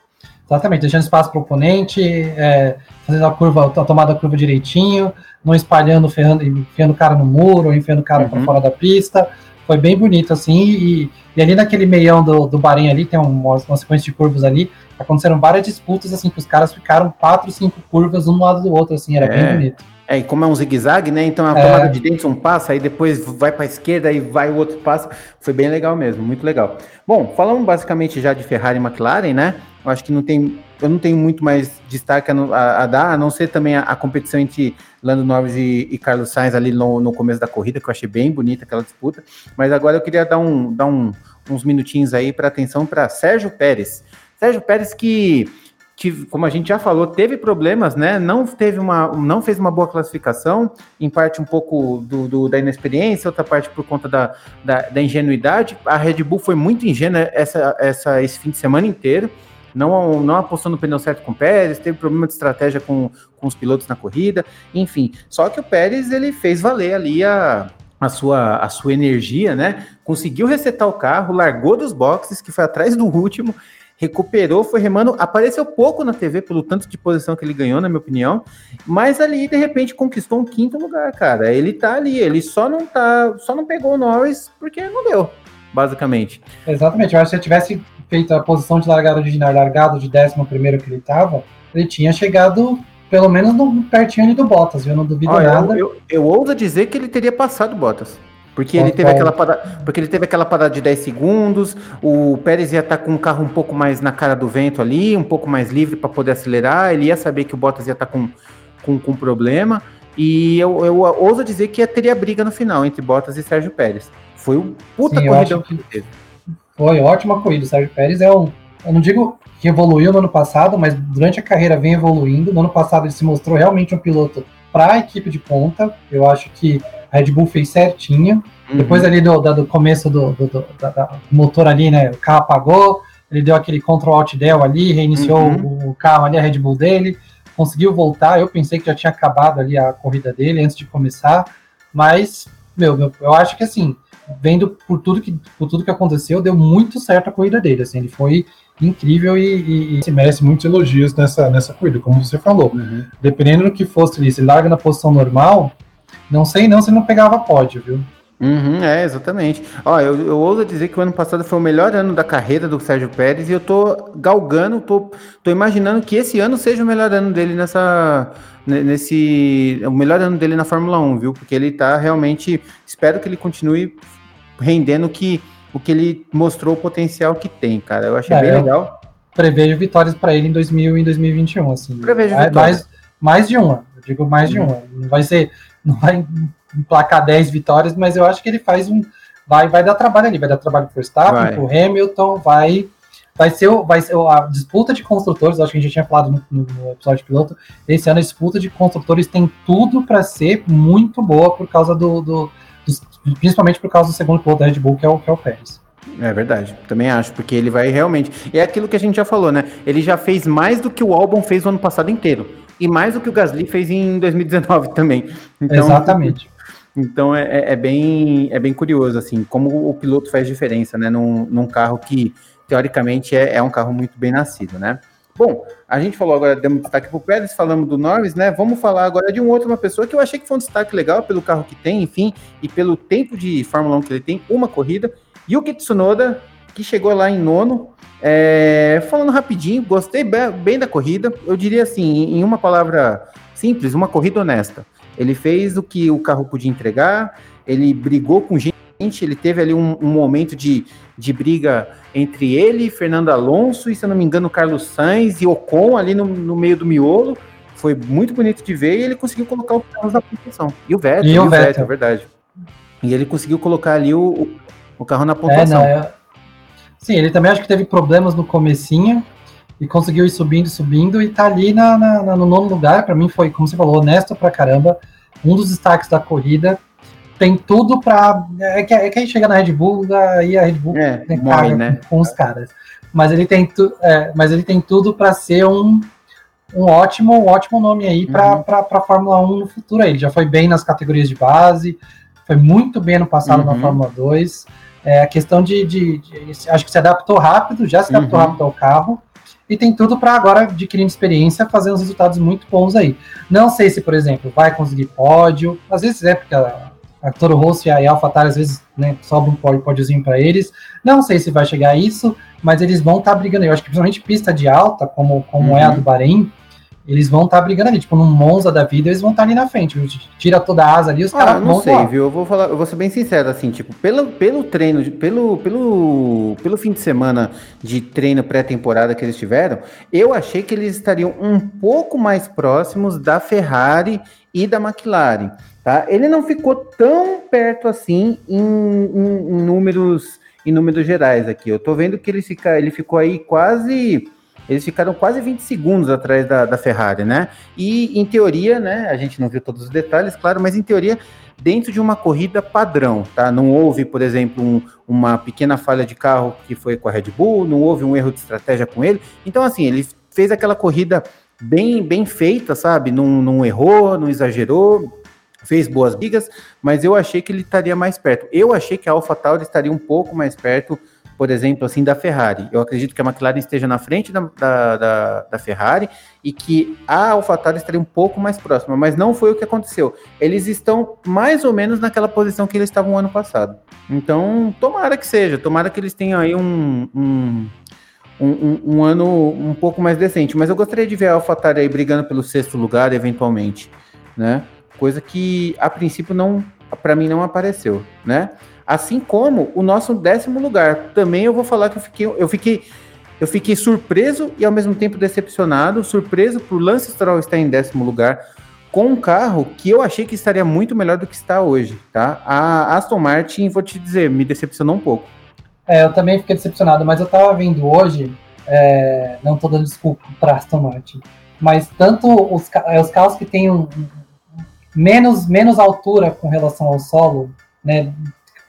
Speaker 2: Exatamente, deixando espaço para o oponente, é, fazendo a curva, a tomada da curva direitinho, não espalhando, ferrando, enfiando o cara no muro, enfiando o cara uhum. para fora da pista. Foi bem bonito, assim, e, e ali naquele meião do, do Bahrein ali, tem uma, uma sequência de curvas ali, aconteceram várias disputas, assim, que os caras ficaram quatro, cinco curvas um lado do outro, assim, era é. bem bonito.
Speaker 1: É, e como é um zigue-zague, né? Então a é. tomada de dentro um passa, aí depois vai para a esquerda e vai o outro passa. Foi bem legal mesmo, muito legal. Bom, falamos basicamente já de Ferrari e McLaren, né? Eu acho que não tem, eu não tenho muito mais destaque a, a, a dar, a não ser também a, a competição entre Lando Norris e, e, Carlos Sainz ali no, no começo da corrida, que eu achei bem bonita aquela disputa. Mas agora eu queria dar, um, dar um, uns minutinhos aí para atenção para Sérgio Pérez. Sérgio Pérez que como a gente já falou, teve problemas, né? Não teve uma, não fez uma boa classificação, em parte um pouco do, do da inexperiência, outra parte por conta da, da, da, ingenuidade. A Red Bull foi muito ingênua essa, essa, esse fim de semana inteiro. Não, não apostou no pneu certo com o Pérez, teve problema de estratégia com, com os pilotos na corrida, enfim. Só que o Pérez ele fez valer ali a, a sua, a sua energia, né? Conseguiu resetar o carro, largou dos boxes, que foi atrás do último, recuperou, foi remando, apareceu pouco na TV pelo tanto de posição que ele ganhou, na minha opinião, mas ali de repente conquistou um quinto lugar, cara. Ele tá ali, ele só não tá, só não pegou o Norris porque não deu, basicamente.
Speaker 2: Exatamente, eu acho que se ele tivesse feito a posição de largada original, largado de décimo primeiro que ele tava, ele tinha chegado pelo menos no, pertinho ali do Bottas, viu? Não duvido Olha, nada.
Speaker 1: Eu, eu, eu ouso dizer que ele teria passado o Bottas. Porque ele, teve aquela parada, porque ele teve aquela parada de 10 segundos, o Pérez ia estar tá com o carro um pouco mais na cara do vento ali, um pouco mais livre para poder acelerar, ele ia saber que o Bottas ia estar tá com, com, com problema, e eu, eu ouso dizer que teria briga no final entre Bottas e Sérgio Pérez. Foi um puta Sim, corrida que teve.
Speaker 2: Foi ótima corrida, o Sérgio Pérez é um, eu não digo que evoluiu no ano passado, mas durante a carreira vem evoluindo, no ano passado ele se mostrou realmente um piloto para a equipe de ponta, eu acho que a Red Bull fez certinho. Uhum. Depois ali do, do, do começo do, do, da, motor ali, né? O carro apagou, ele deu aquele control alt del ali, reiniciou uhum. o, carro ali, a Red Bull dele, conseguiu voltar. Eu pensei que já tinha acabado ali a corrida dele antes de começar, mas, meu, meu eu acho que assim, vendo por tudo que, por tudo que aconteceu, deu muito certo a corrida dele. Assim, ele foi incrível e, e, se merece muitos elogios nessa, nessa corrida, como você falou. Uhum. Dependendo do que fosse ali, se larga na posição normal, não sei não se não pegava pódio, viu?
Speaker 1: Uhum, é, exatamente. Ó, eu, eu ouso dizer que o ano passado foi o melhor ano da carreira do Sérgio Pérez e eu tô galgando, tô, tô imaginando que esse ano seja o melhor ano dele nessa. Nesse. O melhor ano dele na Fórmula 1, viu? Porque ele tá realmente. Espero que ele continue rendendo que, o que ele mostrou o potencial que tem, cara. Eu achei é, bem legal.
Speaker 2: Prevejo vitórias para ele em 2000 e 2021, assim. Prevejo é, vitórias. Mais, mais de uma, eu digo mais de uhum. uma. Não vai ser não vai emplacar 10 vitórias, mas eu acho que ele faz um. Vai, vai dar trabalho ali, vai dar trabalho pro Verstappen, pro Hamilton, vai. Vai ser, vai ser a disputa de construtores, acho que a gente já tinha falado no, no episódio piloto. Esse ano a disputa de construtores tem tudo para ser muito boa por causa do, do, do, Principalmente por causa do segundo piloto da Red Bull, que é o, que é o Pérez.
Speaker 1: É verdade, também acho, porque ele vai realmente. É aquilo que a gente já falou, né? Ele já fez mais do que o Albon fez o ano passado inteiro e mais do que o Gasly fez em 2019 também.
Speaker 2: Então, Exatamente.
Speaker 1: Então é, é, é, bem, é bem curioso, assim, como o piloto faz diferença, né, num, num carro que, teoricamente, é, é um carro muito bem nascido, né? Bom, a gente falou agora, demos destaque para o Pérez, falamos do Norris, né? Vamos falar agora de um outro, uma pessoa que eu achei que foi um destaque legal pelo carro que tem, enfim, e pelo tempo de Fórmula 1 que ele tem, uma corrida. Yuki Tsunoda, que chegou lá em nono, é, falando rapidinho, gostei bem da corrida. Eu diria assim, em uma palavra simples, uma corrida honesta. Ele fez o que o carro podia entregar, ele brigou com gente, ele teve ali um, um momento de, de briga entre ele, Fernando Alonso e, se eu não me engano, Carlos Sainz e Ocon ali no, no meio do miolo. Foi muito bonito de ver e ele conseguiu colocar o carro na pontuação. E o Vettel, e o, Vettel. É verdade. E ele conseguiu colocar ali o, o carro na pontuação. É, não, é
Speaker 2: Sim, ele também acho que teve problemas no comecinho e conseguiu ir subindo, subindo e tá ali na, na, no nono lugar. Para mim foi, como você falou, honesto pra caramba. Um dos destaques da corrida. Tem tudo para é que, é que aí chega na Red Bull, aí a Red Bull
Speaker 1: é, né, morre, né?
Speaker 2: com, os caras. Mas ele tem, tu, é, mas ele tem tudo para ser um, um ótimo, um ótimo nome aí para uhum. a Fórmula 1 no futuro. Ele já foi bem nas categorias de base, foi muito bem no passado uhum. na Fórmula 2. É a questão de, de, de, Acho que se adaptou rápido, já se adaptou uhum. rápido ao carro. E tem tudo para agora, adquirindo experiência, fazer uns resultados muito bons aí. Não sei se, por exemplo, vai conseguir pódio. Às vezes é, porque a, a Toro Rosso e a AlphaTauri, às vezes, né, sobra um pódio, pódiozinho para eles. Não sei se vai chegar a isso, mas eles vão estar tá brigando. Eu acho que principalmente pista de alta, como, como uhum. é a do Bahrein, eles vão estar tá brigando ali, tipo, num Monza da vida, eles vão estar tá ali na frente? Tira toda a asa ali, os
Speaker 1: ah, caras não sei, viu? Eu vou falar, eu vou ser bem sincero, assim, tipo, pelo, pelo treino, pelo, pelo, pelo fim de semana de treino pré-temporada que eles tiveram, eu achei que eles estariam um pouco mais próximos da Ferrari e da McLaren, tá? Ele não ficou tão perto assim em, em, em números em números gerais aqui. Eu tô vendo que ele, fica, ele ficou aí quase eles ficaram quase 20 segundos atrás da, da Ferrari, né? E em teoria, né? A gente não viu todos os detalhes, claro, mas em teoria dentro de uma corrida padrão, tá? Não houve, por exemplo, um, uma pequena falha de carro que foi com a Red Bull, não houve um erro de estratégia com ele. Então, assim, ele fez aquela corrida bem, bem feita, sabe? Não, não errou, não exagerou, fez boas brigas, mas eu achei que ele estaria mais perto. Eu achei que a AlphaTauri estaria um pouco mais perto por exemplo, assim, da Ferrari. Eu acredito que a McLaren esteja na frente da, da, da, da Ferrari e que a AlphaTauri estaria um pouco mais próxima, mas não foi o que aconteceu. Eles estão mais ou menos naquela posição que eles estavam ano passado. Então, tomara que seja, tomara que eles tenham aí um, um, um, um ano um pouco mais decente. Mas eu gostaria de ver a AlphaTauri aí brigando pelo sexto lugar, eventualmente, né? Coisa que a princípio não, para mim, não apareceu, né? Assim como o nosso décimo lugar. Também eu vou falar que eu fiquei, eu fiquei, eu fiquei surpreso e ao mesmo tempo decepcionado. Surpreso por Lance Stroll estar em décimo lugar com um carro que eu achei que estaria muito melhor do que está hoje, tá? A Aston Martin, vou te dizer, me decepcionou um pouco.
Speaker 2: É, eu também fiquei decepcionado, mas eu tava vendo hoje, é, não tô dando desculpa para Aston Martin, mas tanto os, é, os carros que têm um, menos, menos altura com relação ao solo, né,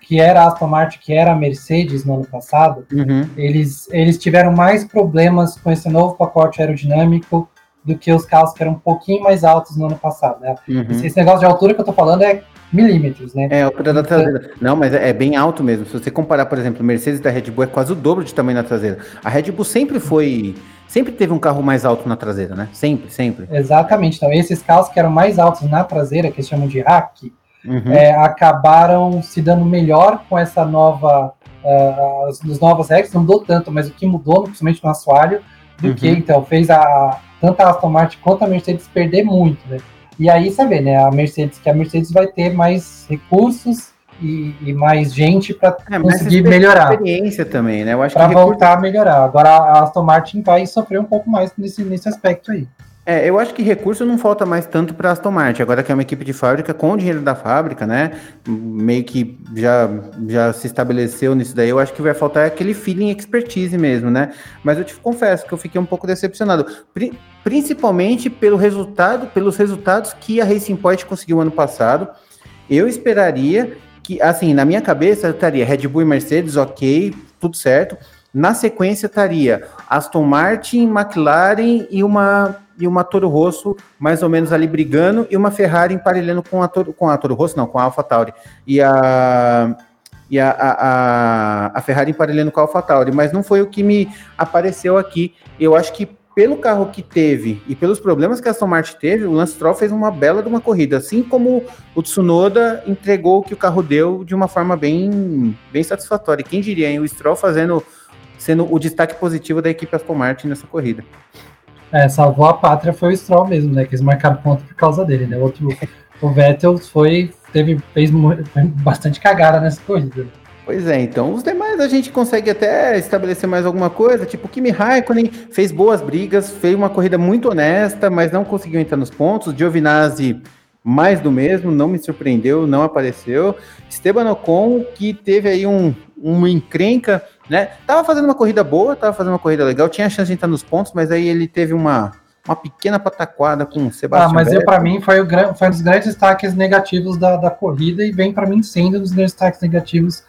Speaker 2: que era a Aston Martin, que era a Mercedes no ano passado, uhum. eles, eles tiveram mais problemas com esse novo pacote aerodinâmico do que os carros que eram um pouquinho mais altos no ano passado. Né? Uhum. Esse, esse, negócio de altura que eu tô falando é milímetros, né?
Speaker 1: É, a altura da traseira. Não, mas é, é, bem alto mesmo. Se você comparar, por exemplo, Mercedes da Red Bull, é quase o dobro de tamanho na traseira. A Red Bull sempre foi. Sempre teve um carro mais alto na traseira, né? Sempre, sempre.
Speaker 2: Exatamente. Então, esses carros que eram mais altos na traseira, que eles chamam de hack, uhum. é, acabaram se dando melhor com essa nova, uh, as, as, novas regras, não mudou tanto, mas o que mudou, principalmente no assoalho, do uhum. que então fez a tanto a Aston Martin quanto a Mercedes perder muito, né? E aí você vê, né? A Mercedes, que a Mercedes vai ter mais recursos e, e mais gente para é, conseguir melhorar.
Speaker 1: Experiência também, né? Eu
Speaker 2: acho para voltar recurso... a melhorar. Agora a Aston Martin vai sofrer um pouco mais nesse, nesse aspecto aí.
Speaker 1: É, eu acho que recurso não falta mais tanto para Aston Martin. Agora que é uma equipe de fábrica com o dinheiro da fábrica, né? Meio que já, já se estabeleceu nisso daí. Eu acho que vai faltar aquele feeling expertise mesmo, né? Mas eu te confesso que eu fiquei um pouco decepcionado, Pri principalmente pelo resultado, pelos resultados que a Racing Point conseguiu ano passado. Eu esperaria que, assim, na minha cabeça estaria Red Bull e Mercedes, ok, tudo certo. Na sequência estaria Aston Martin, McLaren e uma e uma Toro Rosso mais ou menos ali brigando e uma Ferrari emparelhando com a Toro, com a Toro Rosso, não, com a Alpha Tauri. E a e a, a, a Ferrari emparelhando com a Alpha Tauri, mas não foi o que me apareceu aqui. Eu acho que pelo carro que teve e pelos problemas que a Aston Martin teve, o Lance Stroll fez uma bela de uma corrida, assim como o Tsunoda entregou o que o carro deu de uma forma bem, bem satisfatória. Quem diria, hein? O Stroll fazendo sendo o destaque positivo da equipe Aston Martin nessa corrida.
Speaker 2: É, salvou a pátria foi o Stroll mesmo, né? Que eles marcaram ponto por causa dele, né? Outro, o Vettel foi, teve, fez bastante cagada nessa corrida.
Speaker 1: Pois é, então os demais a gente consegue até estabelecer mais alguma coisa, tipo o Kimi Raikkonen fez boas brigas, fez uma corrida muito honesta, mas não conseguiu entrar nos pontos. Giovinazzi mais do mesmo, não me surpreendeu, não apareceu. Esteban Ocon, que teve aí um, uma encrenca né? Tava fazendo uma corrida boa, tava fazendo uma corrida legal, tinha a chance de entrar nos pontos, mas aí ele teve uma, uma pequena pataquada com o Sebastião.
Speaker 2: Ah, mas eu para mim foi, o, foi um dos grandes destaques negativos da, da corrida e vem para mim sendo um dos grandes destaques negativos.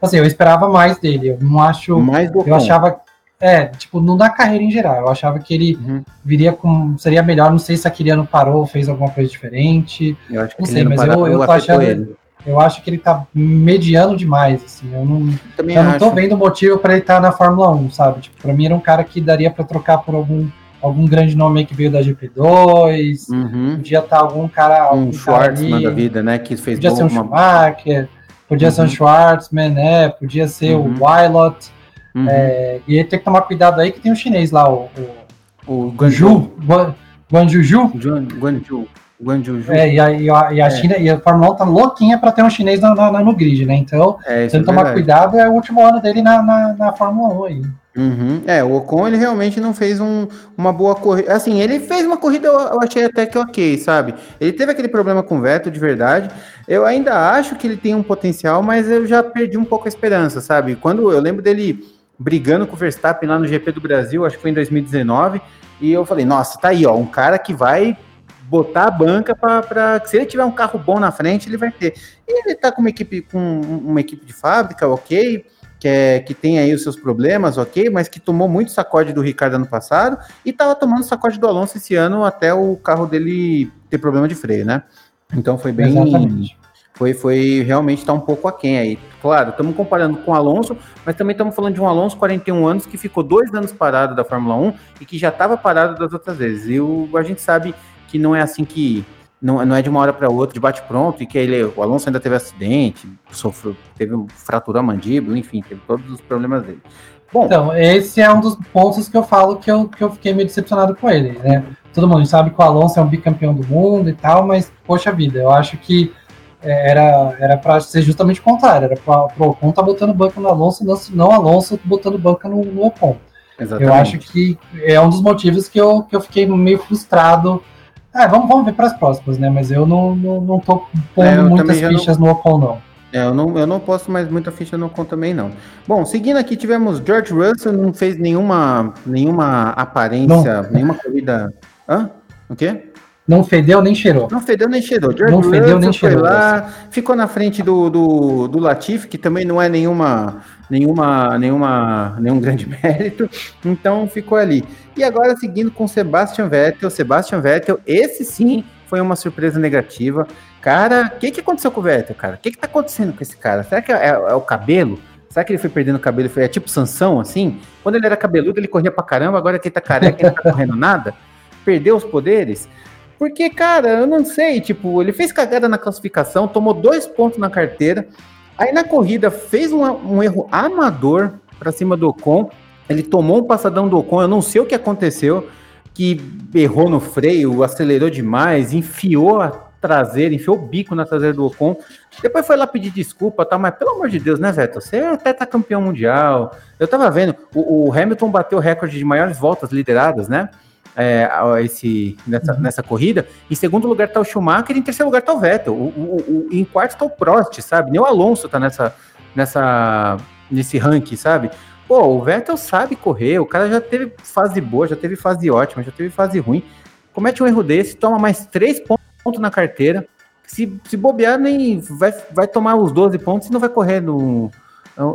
Speaker 2: Assim, eu esperava mais dele, eu não acho. Mais do eu achava. É, tipo, não da carreira em geral. Eu achava que ele uhum. viria com. Seria melhor. Não sei se a Kiriano parou, fez alguma coisa diferente. Eu acho que não sei, mas eu, eu tô achando. Ele. Eu acho que ele tá mediano demais, assim. Eu não, Também eu não tô vendo motivo para ele estar tá na Fórmula 1, sabe? Tipo, para mim era um cara que daria para trocar por algum algum grande nome que veio da GP2, uhum. podia estar tá algum cara. Algum
Speaker 1: um Schwartzman da vida, né? Que fez
Speaker 2: Podia ser um uma... Schumacher, podia uhum. ser um uhum. Schwartzman, né? Podia ser uhum. o Wilot. Uhum. É, e ele tem que tomar cuidado aí que tem um chinês lá, o. O, o Guanju. Guanjuju?
Speaker 1: Guanju.
Speaker 2: Guangzhou. É, e a, e a, e a é. China, e a Fórmula 1 tá louquinha para ter um chinês no, no, no, grid, né? Então, é, ele é tomar cuidado, é o último ano dele na, na, na Fórmula 1 aí.
Speaker 1: Uhum. É, o Ocon ele realmente não fez um, uma boa corrida. Assim, ele fez uma corrida, eu achei até que ok, sabe? Ele teve aquele problema com o Vettel, de verdade. Eu ainda acho que ele tem um potencial, mas eu já perdi um pouco a esperança, sabe? Quando eu lembro dele brigando com o Verstappen lá no GP do Brasil, acho que foi em 2019, e eu falei, nossa, tá aí, ó, um cara que vai botar a banca para se ele tiver um carro bom na frente, ele vai ter. E ele tá com uma equipe com uma equipe de fábrica, ok, que, é, que tem aí os seus problemas, ok, mas que tomou muito sacode do Ricardo ano passado e tava tomando sacode do Alonso esse ano até o carro dele ter problema de freio, né? Então foi bem. Exatamente. Foi, foi realmente está um pouco aquém aí. Claro, estamos comparando com o Alonso, mas também estamos falando de um Alonso 41 anos que ficou dois anos parado da Fórmula 1 e que já estava parado das outras vezes. E o, a gente sabe que não é assim que não, não é de uma hora para outra, de bate-pronto, e que ele, o Alonso ainda teve acidente, sofreu, teve fratura mandíbula, enfim, teve todos os problemas dele.
Speaker 2: Bom, então, esse é um dos pontos que eu falo que eu, que eu fiquei meio decepcionado com ele, né? Todo mundo sabe que o Alonso é um bicampeão do mundo e tal, mas, poxa vida, eu acho que é, era era para ser justamente o contrário, era para o Ocon tá botando banca no Alonso, não, não Alonso botando banca no, no Ocon. Exatamente. Eu acho que é um dos motivos que eu, que eu fiquei meio frustrado é, vamos, vamos ver para as próximas, né? Mas eu não, não, não tô pondo é, muitas fichas não... no Ocon, não.
Speaker 1: É, eu não, eu não posso mais muita ficha no Ocon também, não. Bom, seguindo aqui, tivemos George Russell, não fez nenhuma, nenhuma aparência, não. nenhuma corrida. Hã? O quê?
Speaker 2: Não fedeu nem cheirou.
Speaker 1: Não fedeu nem cheirou. George não Russell fedeu nem cheirou. Lá, ficou na frente do, do, do Latif, que também não é nenhuma, nenhuma, nenhuma, nenhum grande mérito. Então ficou ali. E agora seguindo com Sebastian Vettel, Sebastian Vettel, esse sim foi uma surpresa negativa. Cara, o que, que aconteceu com o Vettel, cara? O que, que tá acontecendo com esse cara? Será que é, é, é o cabelo? Será que ele foi perdendo o cabelo? Foi é tipo Sansão, assim? Quando ele era cabeludo, ele corria pra caramba, agora que ele tá careca, ele não tá correndo nada? Perdeu os poderes? Porque, cara, eu não sei, tipo, ele fez cagada na classificação, tomou dois pontos na carteira, aí na corrida fez um, um erro amador pra cima do Ocon, ele tomou um passadão do Ocon, eu não sei o que aconteceu, que errou no freio, acelerou demais, enfiou a traseira, enfiou o bico na traseira do Ocon. Depois foi lá pedir desculpa, tá? Mas pelo amor de Deus, né, Vettel? Você até tá campeão mundial. Eu tava vendo, o, o Hamilton bateu o recorde de maiores voltas lideradas, né? É, esse, nessa, uhum. nessa corrida. Em segundo lugar tá o Schumacher, em terceiro lugar tá o Vettel. O, o, o, em quarto tá o Prost, sabe? Nem o Alonso tá nessa, nessa, nesse ranking, sabe? Pô, o Vettel sabe correr, o cara já teve fase boa, já teve fase ótima, já teve fase ruim. Comete um erro desse, toma mais três pontos na carteira. Se, se bobear, nem vai, vai tomar os 12 pontos e não vai correr no,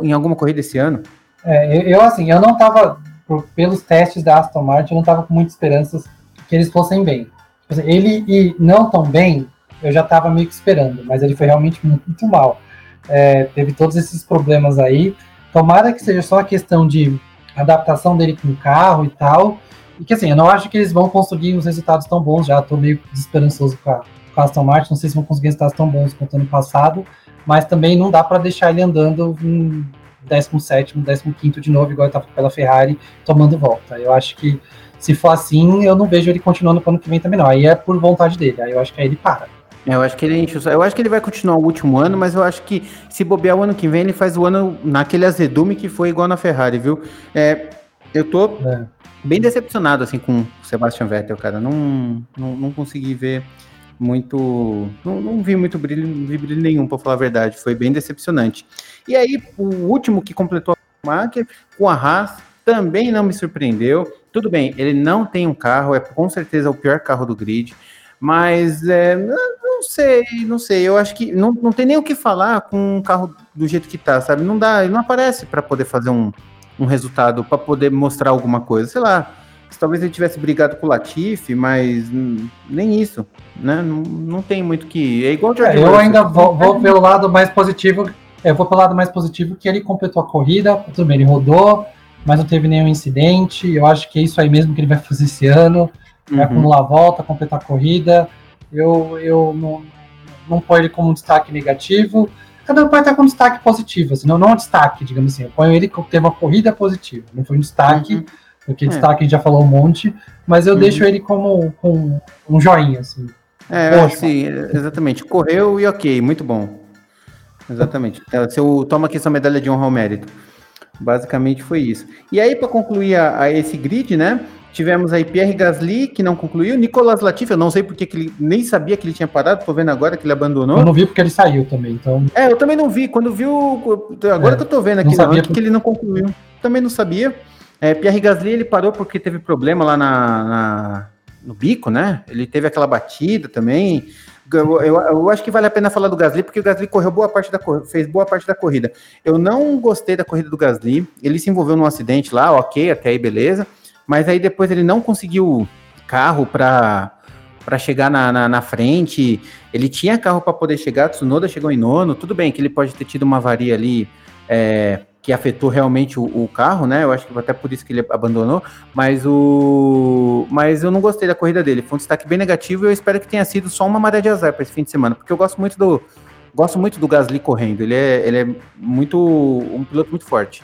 Speaker 1: em alguma corrida esse ano.
Speaker 2: É, eu, assim, eu não tava, por, pelos testes da Aston Martin, eu não tava com muitas esperanças que eles fossem bem. Tipo assim, ele e não tão bem, eu já tava meio que esperando, mas ele foi realmente muito mal. É, teve todos esses problemas aí. Tomara que seja só a questão de adaptação dele com o carro e tal. E que assim, eu não acho que eles vão conseguir uns resultados tão bons já. Tô meio desesperançoso com a, com a Aston Martin. Não sei se vão conseguir resultados tão bons quanto ano passado. Mas também não dá para deixar ele andando em 17, 15 de novo, igual ele tá pela Ferrari, tomando volta. Eu acho que se for assim, eu não vejo ele continuando para ano que vem também, não. Aí é por vontade dele. Aí eu acho que aí ele para.
Speaker 1: Eu acho que ele enche o... Eu acho que ele vai continuar o último ano, mas eu acho que se bobear o ano que vem, ele faz o ano naquele azedume que foi igual na Ferrari, viu? É, eu tô é. bem decepcionado assim com o Sebastian Vettel, cara. Não, não, não consegui ver muito. Não, não, vi muito brilho, não vi brilho nenhum, para falar a verdade. Foi bem decepcionante. E aí, o último que completou a marca, com a Haas, também não me surpreendeu. Tudo bem, ele não tem um carro, é com certeza o pior carro do grid. Mas é, não sei, não sei. Eu acho que não, não tem nem o que falar com um carro do jeito que tá, sabe? Não dá, ele não aparece para poder fazer um, um resultado, para poder mostrar alguma coisa. Sei lá, talvez ele tivesse brigado com o Latifi, mas nem isso, né? Não, não tem muito que. É igual o
Speaker 2: George é, Eu ainda vou, vou pelo lado mais positivo. Eu vou pelo lado mais positivo que ele completou a corrida, tudo bem, ele rodou, mas não teve nenhum incidente. Eu acho que é isso aí mesmo que ele vai fazer esse ano uhum. acumular a volta, completar a corrida. Eu, eu não, não ponho ele como um destaque negativo. Cada um pode estar com um destaque positivo, assim, não, não um destaque, digamos assim. Eu ponho ele como ter uma corrida positiva. Não foi um destaque, uhum. Porque é. destaque a gente já falou um monte, mas eu uhum. deixo ele como com um joinha, assim.
Speaker 1: É, sim, exatamente. Correu e ok, muito bom. Exatamente. É, se eu tomo aqui essa medalha de honra ao mérito. Basicamente foi isso. E aí, para concluir a, a, esse grid, né? Tivemos aí Pierre Gasly, que não concluiu. Nicolas Latifi, eu não sei porque que ele nem sabia que ele tinha parado, tô vendo agora que ele abandonou.
Speaker 2: Eu não vi porque ele saiu também, então.
Speaker 1: É, eu também não vi. Quando viu. Agora é, que eu tô vendo aqui na porque... que ele não concluiu. Também não sabia. É, Pierre Gasly ele parou porque teve problema lá na, na, no bico, né? Ele teve aquela batida também. Eu, eu, eu, acho que vale a pena falar do Gasly, porque o Gasly correu boa parte da fez boa parte da corrida. Eu não gostei da corrida do Gasly. Ele se envolveu num acidente lá, ok, até aí beleza. Mas aí depois ele não conseguiu carro para para chegar na, na, na, frente. Ele tinha carro para poder chegar, Tsunoda chegou em nono. Tudo bem que ele pode ter tido uma avaria ali é, que afetou realmente o, o, carro, né? Eu acho que até por isso que ele abandonou. Mas o, mas eu não gostei da corrida dele. Foi um destaque bem negativo. E eu espero que tenha sido só uma maré de azar para esse fim de semana, porque eu gosto muito do gosto muito do Gasly correndo. Ele é, ele é muito um piloto muito forte.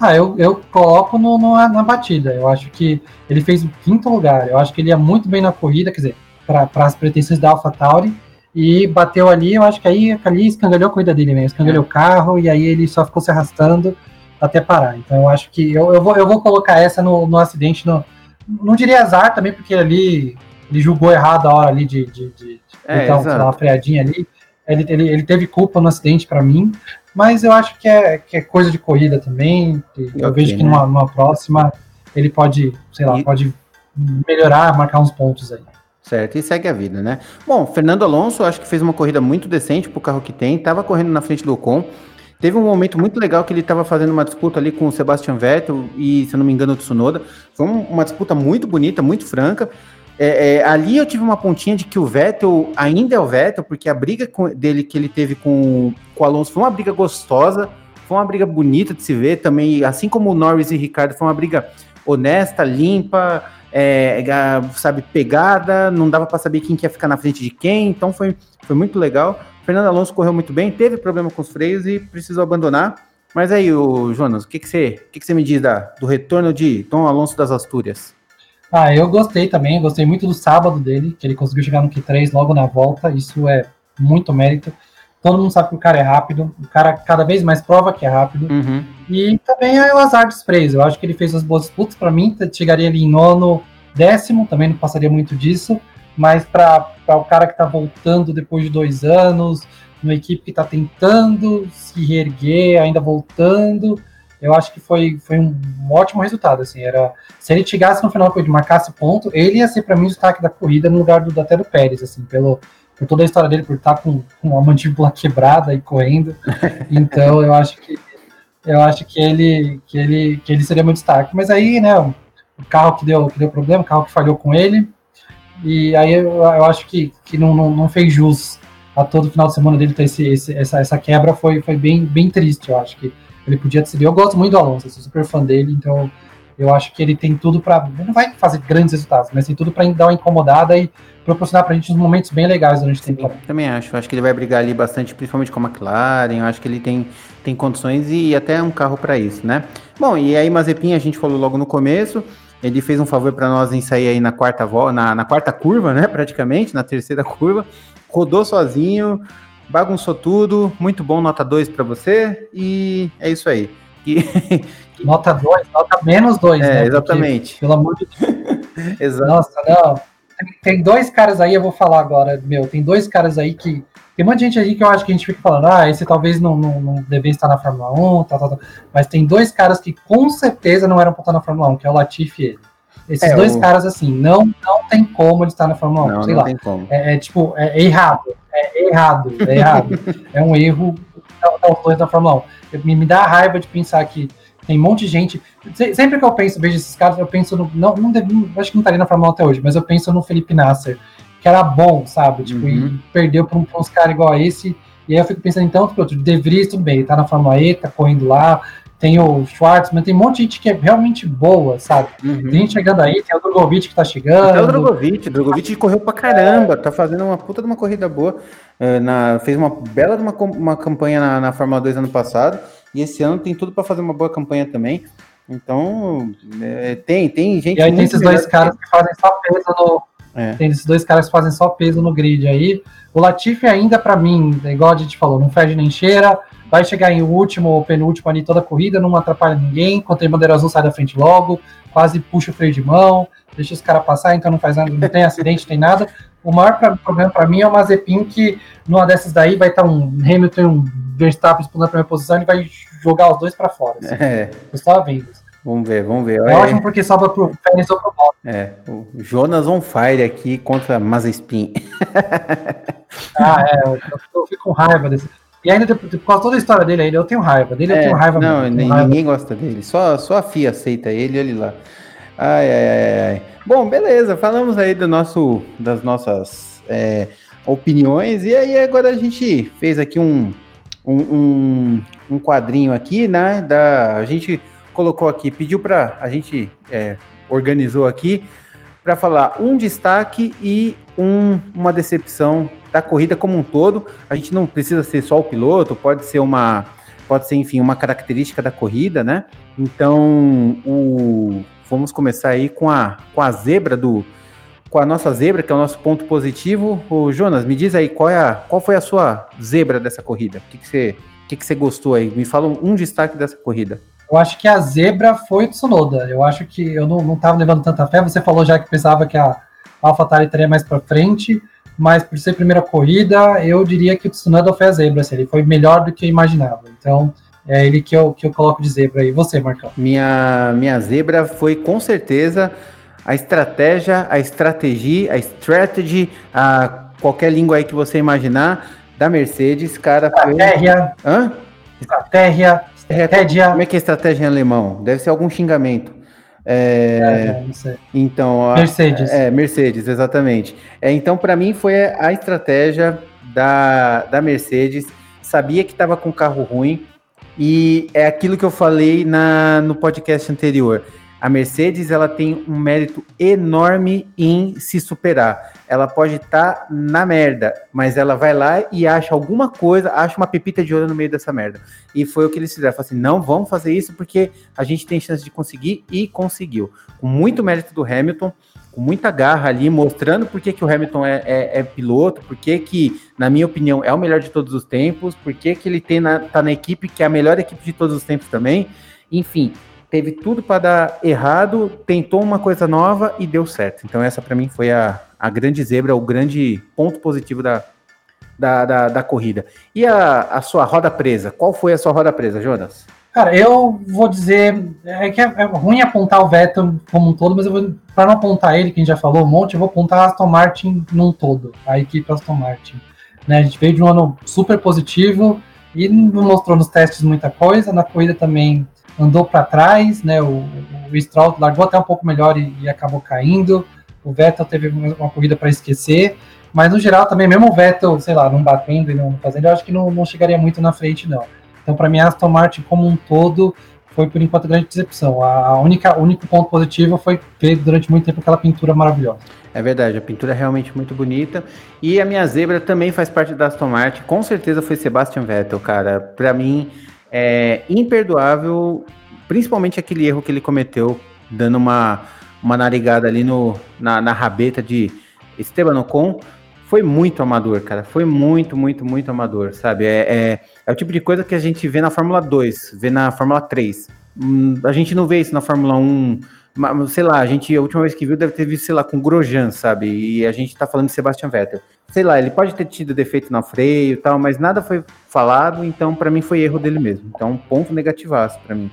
Speaker 2: Ah, eu, eu coloco no, no, na batida. Eu acho que ele fez o quinto lugar. Eu acho que ele ia muito bem na corrida, quer dizer, para as pretensões da AlphaTauri. E bateu ali, eu acho que aí ali escangalhou a corrida dele mesmo, escangalhou é. o carro e aí ele só ficou se arrastando até parar. Então eu acho que eu, eu, vou, eu vou colocar essa no, no acidente, no, não diria azar também, porque ali ele julgou errado a hora ali de, de, de, é, então, uma freadinha ali. Ele, ele, ele teve culpa no acidente para mim, mas eu acho que é, que é coisa de corrida também. Eu okay, vejo que né? numa, numa, próxima ele pode, sei lá, e... pode melhorar, marcar uns pontos aí.
Speaker 1: Certo, e segue a vida, né? Bom, Fernando Alonso, acho que fez uma corrida muito decente pro carro que tem, estava correndo na frente do Ocon. Teve um momento muito legal que ele estava fazendo uma disputa ali com o Sebastian Vettel e, se eu não me engano, o Tsunoda. Foi uma disputa muito bonita, muito franca. É, é, ali eu tive uma pontinha de que o Vettel ainda é o Vettel, porque a briga com, dele que ele teve com, com o Alonso foi uma briga gostosa, foi uma briga bonita de se ver também, assim como o Norris e o Ricardo, foi uma briga honesta, limpa, é, sabe, pegada, não dava para saber quem que ia ficar na frente de quem, então foi, foi muito legal. Fernando Alonso correu muito bem, teve problema com os freios e precisou abandonar. Mas aí, o Jonas, o que, que, você, o que, que você me diz da, do retorno de Tom Alonso das Astúrias?
Speaker 2: Ah, eu gostei também, gostei muito do sábado dele, que ele conseguiu chegar no Q3 logo na volta, isso é muito mérito. Todo mundo sabe que o cara é rápido, o cara cada vez mais prova que é rápido. Uhum. E também é o azar dos sprays, eu acho que ele fez as boas disputas, para mim chegaria ali em nono, décimo, também não passaria muito disso, mas para o cara que está voltando depois de dois anos, uma equipe que está tentando se reerguer, ainda voltando, eu acho que foi, foi um, ótimo resultado. Assim, era, se ele chegasse no final e marcasse ponto, ele ia ser para mim o destaque da corrida no lugar do até do Pérez, assim, pelo, por toda a história dele, por estar com, com a mandíbula quebrada e correndo. Então eu acho que eu acho que ele que ele que ele seria meu destaque. Mas aí, né, o carro que deu que deu problema, o carro que falhou com ele. E aí eu, eu acho que, que não, não, não fez jus a todo final de semana dele ter esse, esse, essa, essa quebra foi, foi bem, bem triste, eu acho que ele podia decidir. Eu gosto muito do Alonso, sou super fã dele, então eu acho que ele tem tudo para. Não vai fazer grandes resultados, mas tem tudo para dar uma incomodada e proporcionar para a gente uns momentos bem legais durante a temporada.
Speaker 1: Também acho. Acho que ele vai brigar ali bastante, principalmente com a McLaren. Eu acho que ele tem, tem condições e até um carro para isso, né? Bom, e aí Mazepin, a gente falou logo no começo. Ele fez um favor para nós em sair aí na quarta volta, na, na quarta curva, né? Praticamente, na terceira curva. Rodou sozinho, bagunçou tudo, muito bom, nota 2 para você, e é isso aí.
Speaker 2: Nota 2, nota menos 2, é,
Speaker 1: né? Exatamente.
Speaker 2: Porque, pelo amor de Deus. Exato. Nossa, não. Tem, dois caras aí, eu vou falar agora, meu, tem dois caras aí que. Tem muita gente aí que eu acho que a gente fica falando, ah, esse talvez não, não, não devia estar na Fórmula 1, tal, tal, tal. Mas tem dois caras que com certeza não eram para estar na Fórmula 1, que é o Latifi e ele. Esses é, dois o... caras, assim, não, não tem como ele estar na Fórmula 1. Não, sei não lá. tem como. É, é tipo, é, é, errado. É errado. É errado. é um erro dar os dois na Fórmula 1. Me, me dá raiva de pensar que tem um monte de gente. Sempre que eu penso, vejo esses caras, eu penso no. Não, não deve, acho que não estaria na Fórmula 1 até hoje, mas eu penso no Felipe Nasser, que era bom, sabe? Tipo, uhum. e perdeu para uns caras igual a esse. E aí eu fico pensando, então, tipo, De Vries, tudo bem, ele tá na Fórmula E, tá correndo lá, tem o Schwartzman, tem um monte de gente que é realmente boa, sabe? Uhum. Tem gente chegando aí, tem o Drogovic que tá chegando. Tem
Speaker 1: o Drogovic, o Drogovic correu pra caramba, tá fazendo uma puta de uma corrida boa. É, na, fez uma bela uma, uma campanha na, na Fórmula 2 ano passado, e esse ano tem tudo para fazer uma boa campanha também. Então, é, tem, tem gente.
Speaker 2: E aí tem esses dois caras que fazem só peso no. É. Tem esses dois caras que fazem só peso no grid aí. O Latifi ainda, para mim, igual a gente falou, não fede nem cheira vai chegar em último ou penúltimo ali toda a corrida, não atrapalha ninguém, quando tem bandeira azul sai da frente logo, quase puxa o freio de mão, deixa os caras passar, então não faz nada, não tem acidente, tem nada. O maior pra, problema para mim é o Mazepin, que numa dessas daí vai estar tá um Hamilton e um Verstappen disputando a primeira posição e vai jogar os dois para fora. Assim. É. Eu estava vendo.
Speaker 1: Vamos ver, vamos ver.
Speaker 2: É ótimo porque sobra pro Pérez ou pro Bottas.
Speaker 1: É, o Jonas on fire aqui contra Mazepin.
Speaker 2: ah, é, eu, eu, fico com raiva desse. E ainda, por causa toda a história dele ainda, eu tenho raiva dele, é, eu tenho raiva
Speaker 1: Não,
Speaker 2: mesmo,
Speaker 1: ninguém raiva. gosta dele, só, só a FIA aceita ele, olha lá. Ai, ai, ai, ai. Bom, beleza, falamos aí do nosso, das nossas é, opiniões, e aí agora a gente fez aqui um, um, um, um quadrinho aqui, né, da, a gente colocou aqui, pediu para, a gente é, organizou aqui, para falar um destaque e um, uma decepção da corrida como um todo. A gente não precisa ser só o piloto, pode ser uma, pode ser enfim uma característica da corrida, né? Então, o, vamos começar aí com a, com a zebra do, com a nossa zebra, que é o nosso ponto positivo. O Jonas, me diz aí qual, é a, qual foi a sua zebra dessa corrida? O que, que, você, o que, que você gostou aí? Me fala um, destaque dessa corrida.
Speaker 2: Eu acho que a zebra foi o Tsunoda. Eu acho que eu não estava levando tanta fé. Você falou já que pensava que a AlphaTauri estaria mais para frente, mas por ser primeira corrida, eu diria que o Tsunoda foi a zebra. Assim, ele foi melhor do que eu imaginava. Então, é ele que eu, que eu coloco de zebra aí. você, Marcão?
Speaker 1: Minha, minha zebra foi com certeza a estratégia, a estratégia, a strategy, a qualquer língua aí que você imaginar da Mercedes, cara.
Speaker 2: Estratégia.
Speaker 1: Foi... Hã?
Speaker 2: Estratégia,
Speaker 1: Estratégia. Como é que é estratégia em alemão? Deve ser algum xingamento. É, é, então,
Speaker 2: Mercedes.
Speaker 1: É, Mercedes, exatamente. É, então, para mim, foi a estratégia da, da Mercedes. Sabia que estava com carro ruim, e é aquilo que eu falei na, no podcast anterior. A Mercedes ela tem um mérito enorme em se superar. Ela pode estar tá na merda, mas ela vai lá e acha alguma coisa, acha uma pepita de ouro no meio dessa merda. E foi o que eles fizeram. Falaram assim: não, vamos fazer isso porque a gente tem chance de conseguir e conseguiu. Com muito mérito do Hamilton, com muita garra ali, mostrando por que, que o Hamilton é, é, é piloto, por que, que, na minha opinião, é o melhor de todos os tempos, por que, que ele tem na, tá na equipe que é a melhor equipe de todos os tempos também. Enfim, teve tudo para dar errado, tentou uma coisa nova e deu certo. Então essa para mim foi a, a grande zebra, o grande ponto positivo da, da, da, da, corrida. E a, a sua roda presa? Qual foi a sua roda presa, Jonas?
Speaker 2: Cara, eu vou dizer, é que é, é ruim apontar o Vettel como um todo, mas para não apontar ele, que a gente já falou um monte, eu vou apontar a Aston Martin num todo, a equipe Aston Martin. Né, a gente veio de um ano super positivo e não mostrou nos testes muita coisa, na corrida também andou para trás, né? O, o Stroll largou até um pouco melhor e, e acabou caindo. O Vettel teve uma, corrida para esquecer, mas no geral também, mesmo o Vettel, sei lá, não batendo e não fazendo, eu acho que não, não chegaria muito na frente, não. Então, para mim, a Aston Martin como um todo foi por enquanto grande decepção. A, única, o único ponto positivo foi ver durante muito tempo aquela pintura maravilhosa.
Speaker 1: É verdade, a pintura é realmente muito bonita. E a minha zebra também faz parte da Aston Martin. Com certeza foi Sebastian Vettel, cara. Para mim, é imperdoável, principalmente aquele erro que ele cometeu, dando uma, uma narigada ali no, na, na rabeta de Esteban Ocon. Foi muito amador, cara. Foi muito, muito, muito amador, sabe? É, é, é o tipo de coisa que a gente vê na Fórmula 2, vê na Fórmula 3. Hum, a gente não vê isso na Fórmula 1 sei lá, a gente, a última vez que viu deve ter visto, sei lá, com Grosjean, sabe? E a gente tá falando de Sebastian Vettel. Sei lá, ele pode ter tido defeito no freio e tal, mas nada foi falado, então para mim foi erro dele mesmo. Então, ponto negativaço para mim.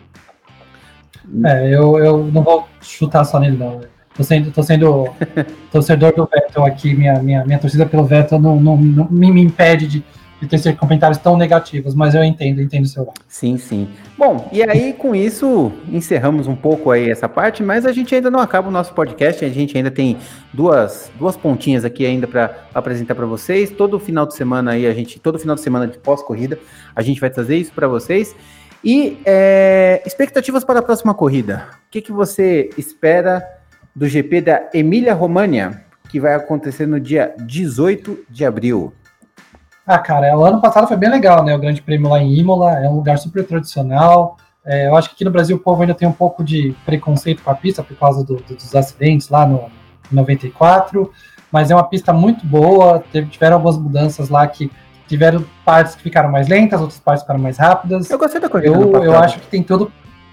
Speaker 2: É, eu, eu não vou chutar só nele, não. Tô sendo, tô sendo torcedor do Vettel aqui, minha, minha, minha torcida pelo Vettel não, não, não me, me impede de, de ter comentários tão negativos, mas eu entendo, entendo o seu lado.
Speaker 1: Sim, sim. Bom, e aí com isso encerramos um pouco aí essa parte, mas a gente ainda não acaba o nosso podcast, a gente ainda tem duas, duas pontinhas aqui ainda para apresentar para vocês. Todo final de semana aí a gente, todo final de semana de pós-corrida, a gente vai trazer isso para vocês. E é, expectativas para a próxima corrida. O que, que você espera do GP da Emília România, que vai acontecer no dia 18 de abril?
Speaker 2: Ah, cara, o ano passado foi bem legal, né? O Grande Prêmio lá em Imola é um lugar super tradicional. É, eu acho que aqui no Brasil o povo ainda tem um pouco de preconceito com a pista por causa do, do, dos acidentes lá no 94, mas é uma pista muito boa. Teve, tiveram algumas mudanças lá que tiveram partes que ficaram mais lentas, outras partes ficaram mais rápidas.
Speaker 1: Eu gostei da corrida.
Speaker 2: Eu, eu acho que tem tudo.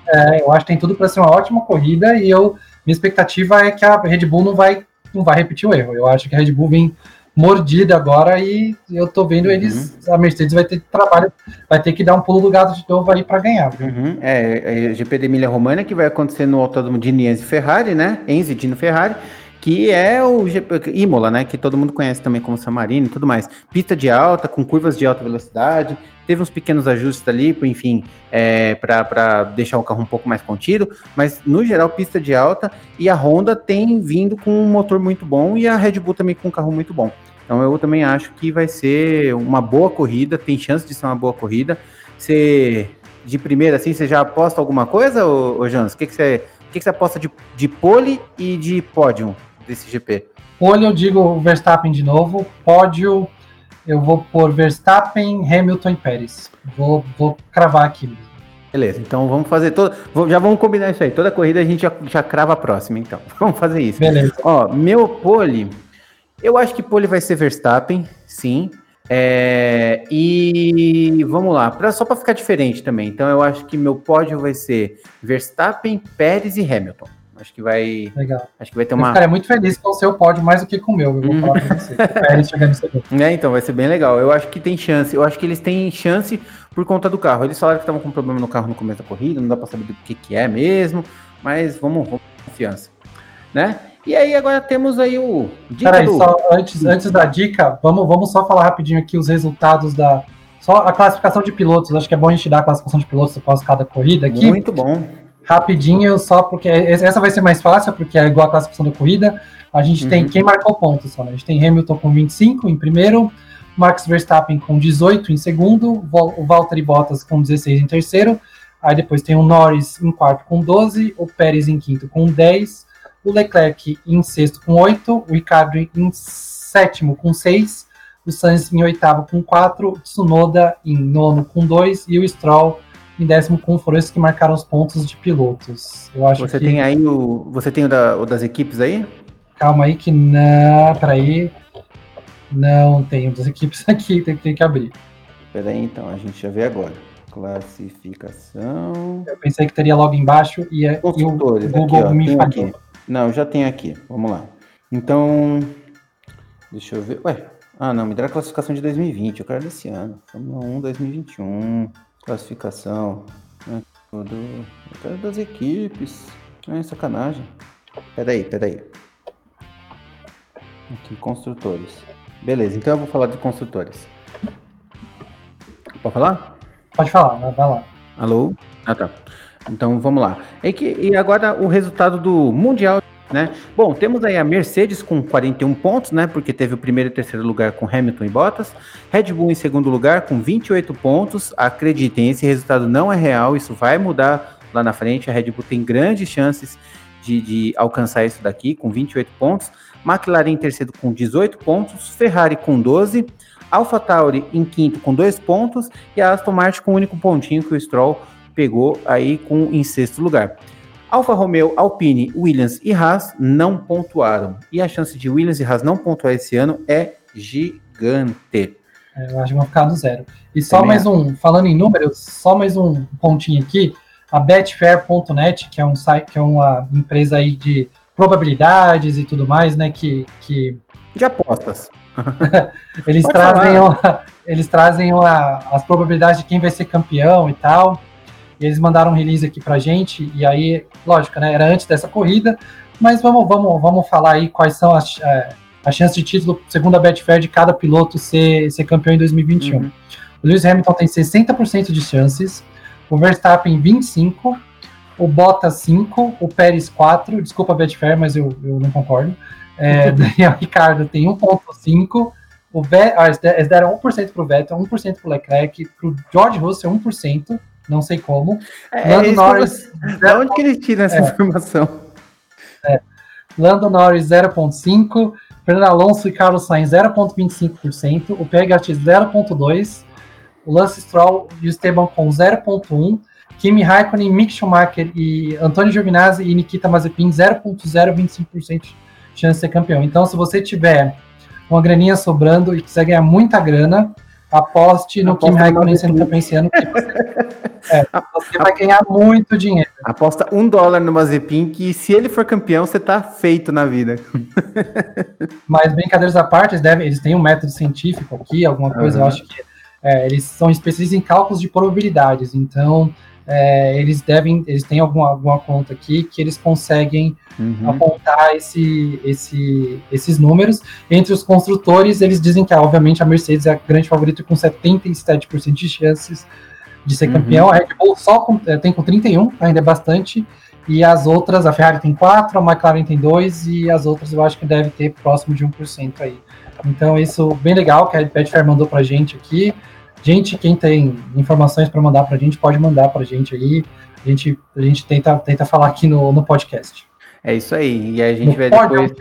Speaker 2: É, eu acho que tem tudo para ser uma ótima corrida e eu minha expectativa é que a Red Bull não vai não vai repetir o erro. Eu acho que a Red Bull vem mordida agora e eu tô vendo uhum. eles. A Mercedes vai ter trabalho, vai ter que dar um pulo do gato de novo aí para ganhar.
Speaker 1: Uhum. É, é GP de Emília Romana que vai acontecer no Autódromo de Enzo Ferrari, né? Enzo Dino Ferrari. Que é o GP, Imola, né? Que todo mundo conhece também como San Marino e tudo mais. Pista de alta, com curvas de alta velocidade, teve uns pequenos ajustes ali, enfim, é, para deixar o carro um pouco mais contido, mas no geral pista de alta e a Honda tem vindo com um motor muito bom e a Red Bull também com um carro muito bom. Então eu também acho que vai ser uma boa corrida, tem chance de ser uma boa corrida. Você, de primeira, assim, você já aposta alguma coisa, ô, ô Jans? O que, que, você, que, que você aposta de, de pole e de pódio desse GP?
Speaker 2: Pole eu digo Verstappen de novo, pódio eu vou por Verstappen, Hamilton e Pérez. Vou, vou cravar aqui
Speaker 1: Beleza, então vamos fazer todo. Já vamos combinar isso aí. Toda corrida a gente já, já crava a próxima, então. Vamos fazer isso. Beleza. Ó, meu pole, eu acho que pole vai ser Verstappen, sim. É, e vamos lá, pra, só para ficar diferente também. Então eu acho que meu pódio vai ser Verstappen, Pérez e Hamilton. Acho que vai.
Speaker 2: Legal.
Speaker 1: Acho que vai ter uma.
Speaker 2: Eu ficaria muito feliz com o seu pódio mais do que com o meu. Eu vou falar pra você. Pérez chegando
Speaker 1: É, então vai ser bem legal. Eu acho que tem chance. Eu acho que eles têm chance por conta do carro. Eles falaram que estavam com problema no carro no começo da corrida, não dá para saber do que, que é mesmo. Mas vamos, vamos confiança, né? E aí agora temos aí o.
Speaker 2: Dica Peraí, do... só antes, antes da dica, vamos, vamos só falar rapidinho aqui os resultados da. Só a classificação de pilotos. Acho que é bom a gente dar a classificação de pilotos após cada corrida aqui.
Speaker 1: Muito bom.
Speaker 2: Rapidinho, só porque essa vai ser mais fácil, porque é igual a classificação da corrida. A gente uhum. tem quem marcou pontos só, né? A gente tem Hamilton com 25 em primeiro, Max Verstappen com 18 em segundo, o Valtteri Bottas com 16 em terceiro, aí depois tem o Norris em quarto com 12, o Pérez em quinto com 10, o Leclerc em sexto com 8, o Ricardo em sétimo com 6, o Sainz em oitavo com 4, o Tsunoda em nono com 2 e o Stroll em décimo com foram esses que marcaram os pontos de pilotos. Eu acho
Speaker 1: você
Speaker 2: que...
Speaker 1: tem aí o. Você tem o, da, o das equipes aí?
Speaker 2: Calma aí que não. Peraí. Não tem o das equipes aqui, tem, tem que abrir.
Speaker 1: Peraí, então, a gente já vê agora. Classificação.
Speaker 2: Eu pensei que teria logo embaixo e, é, e o
Speaker 1: Google aqui, ó, me falhou. Não, já tem aqui. Vamos lá. Então, deixa eu ver. Ué, ah, não, me dá a classificação de 2020. Eu quero desse ano. Fórmula 1 2021. Classificação. Né, tudo. Eu quero das equipes. É sacanagem. Peraí, peraí. Aqui, construtores. Beleza, então eu vou falar de construtores. Pode falar?
Speaker 2: Pode falar, vai lá.
Speaker 1: Alô? Ah, tá. Então vamos lá. E, que, e agora o resultado do Mundial, né? Bom, temos aí a Mercedes com 41 pontos, né? Porque teve o primeiro e terceiro lugar com Hamilton e Bottas. Red Bull em segundo lugar com 28 pontos. Acreditem, esse resultado não é real, isso vai mudar lá na frente. A Red Bull tem grandes chances de, de alcançar isso daqui com 28 pontos. McLaren em terceiro com 18 pontos, Ferrari com 12, AlphaTauri em quinto com 2 pontos e a Aston Martin com o um único pontinho que o Stroll pegou aí com em sexto lugar. Alfa Romeo, Alpine, Williams e Haas não pontuaram. E a chance de Williams e Haas não pontuar esse ano é gigante.
Speaker 2: É, eu acho que vão ficar no zero. E só Também mais um, falando em números, só mais um pontinho aqui. A Betfair.net, que é um site, que é uma empresa aí de probabilidades e tudo mais, né? Que, que...
Speaker 1: de apostas.
Speaker 2: eles, trazem uma, eles trazem uma, as probabilidades de quem vai ser campeão e tal. E eles mandaram um release aqui pra gente, e aí, lógico, né? Era antes dessa corrida, mas vamos, vamos, vamos falar aí quais são as, é, as chances de título, segundo a Betfair, de cada piloto ser, ser campeão em 2021. Uhum. O Lewis Hamilton tem 60% de chances, o Verstappen 25%, o Bottas 5, o Pérez 4, desculpa a Betfair, mas eu, eu não concordo. É, Daniel Ricardo tem 1,5. O Ve ah, eles deram 1% para o Vettel, 1% para o Leclerc, para o George Russell 1%, não sei como.
Speaker 1: É, Lando Norris. Da onde que ele tira essa é, informação?
Speaker 2: É. Lando Norris 0,5%, Fernando Alonso e Carlos Sainz 0,25%, o Gasly 0,2%, o Lance Stroll e o Esteban com 0,1%, Kimi Raikkonen, Mick Schumacher e Antônio Giovinazzi e Nikita Mazepin 0,025% chance de ser campeão. Então, se você tiver uma graninha sobrando e quiser ganhar muita grana, Aposte no Kim Raikkonen sendo campeão esse ano, é, você vai ganhar muito dinheiro.
Speaker 1: Aposta um dólar no Mazepin, que se ele for campeão, você tá feito na vida.
Speaker 2: Mas brincadeiras à parte, eles, devem, eles têm um método científico aqui, alguma coisa, uhum. eu acho que é, eles são especialistas em cálculos de probabilidades, então é, eles devem, eles têm alguma, alguma conta aqui que eles conseguem uhum. apontar esse, esse, esses números. Entre os construtores, eles dizem que, obviamente, a Mercedes é a grande favorita com 77% de chances de ser uhum. campeão. A Red Bull só com, é, tem com 31, ainda é bastante. E as outras, a Ferrari tem 4, a McLaren tem 2, e as outras eu acho que deve ter próximo de 1% aí. Então, isso bem legal que a Betfair mandou pra gente aqui. Gente, quem tem informações para mandar para a gente, pode mandar para a gente aí. A gente, a gente tenta, tenta falar aqui no, no podcast.
Speaker 1: É isso aí. E a gente no vai depois.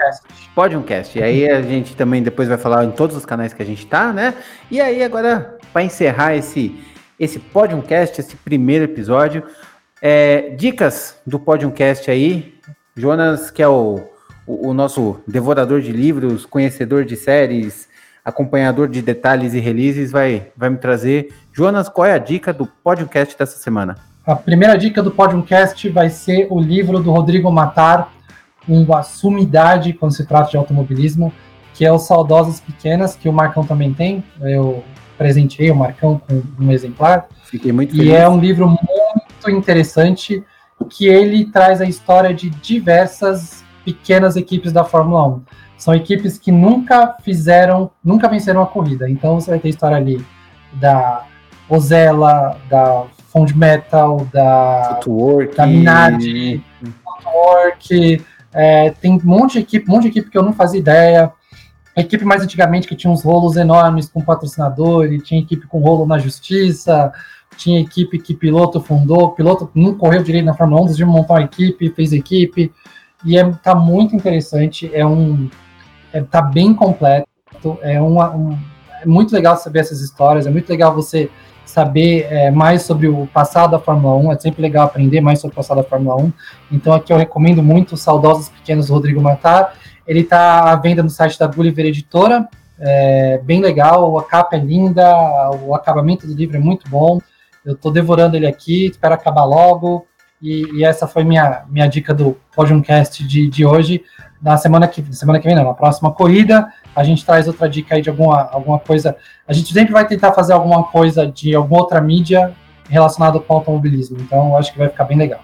Speaker 1: Pode um cast. E aí a gente também depois vai falar em todos os canais que a gente tá, né? E aí, agora, para encerrar esse, esse Podiumcast, esse primeiro episódio, é, dicas do Podiumcast aí. Jonas, que é o, o, o nosso devorador de livros, conhecedor de séries, acompanhador de detalhes e releases, vai, vai me trazer. Jonas, qual é a dica do podcast dessa semana?
Speaker 2: A primeira dica do podcast vai ser o livro do Rodrigo Matar, uma sumidade quando se trata de automobilismo, que é o Saudosas Pequenas, que o Marcão também tem. Eu presenteei o Marcão com um exemplar.
Speaker 1: Fiquei muito feliz.
Speaker 2: E é um livro muito interessante que ele traz a história de diversas pequenas equipes da Fórmula 1 são equipes que nunca fizeram, nunca venceram a corrida. Então você vai ter história ali da Ozella, da Fond Metal, da,
Speaker 1: Footwork.
Speaker 2: da Minardi, Footwork, é, tem um monte de equipe, um monte de equipe que eu não fazia ideia. A equipe mais antigamente que tinha uns rolos enormes com patrocinador, e tinha equipe com rolo na justiça, tinha equipe que piloto fundou, piloto não correu direito na Fórmula 1, decidiu montar uma equipe, fez equipe, e é, tá muito interessante, é um, é, tá bem completo. É, uma, um, é muito legal saber essas histórias, é muito legal você saber é, mais sobre o passado da Fórmula 1, é sempre legal aprender mais sobre o passado da Fórmula 1. Então aqui eu recomendo muito os Saudosos Pequenos Rodrigo Matar. Ele está à venda no site da Gulliver Editora, é bem legal, a capa é linda, o acabamento do livro é muito bom. Eu estou devorando ele aqui, espero acabar logo. E, e, essa foi minha, minha dica do Podiumcast de, de hoje na semana que, semana que vem, não, na próxima corrida, a gente traz outra dica aí de alguma, alguma coisa. A gente sempre vai tentar fazer alguma coisa de alguma outra mídia relacionada com automobilismo. Então, acho que vai ficar bem legal.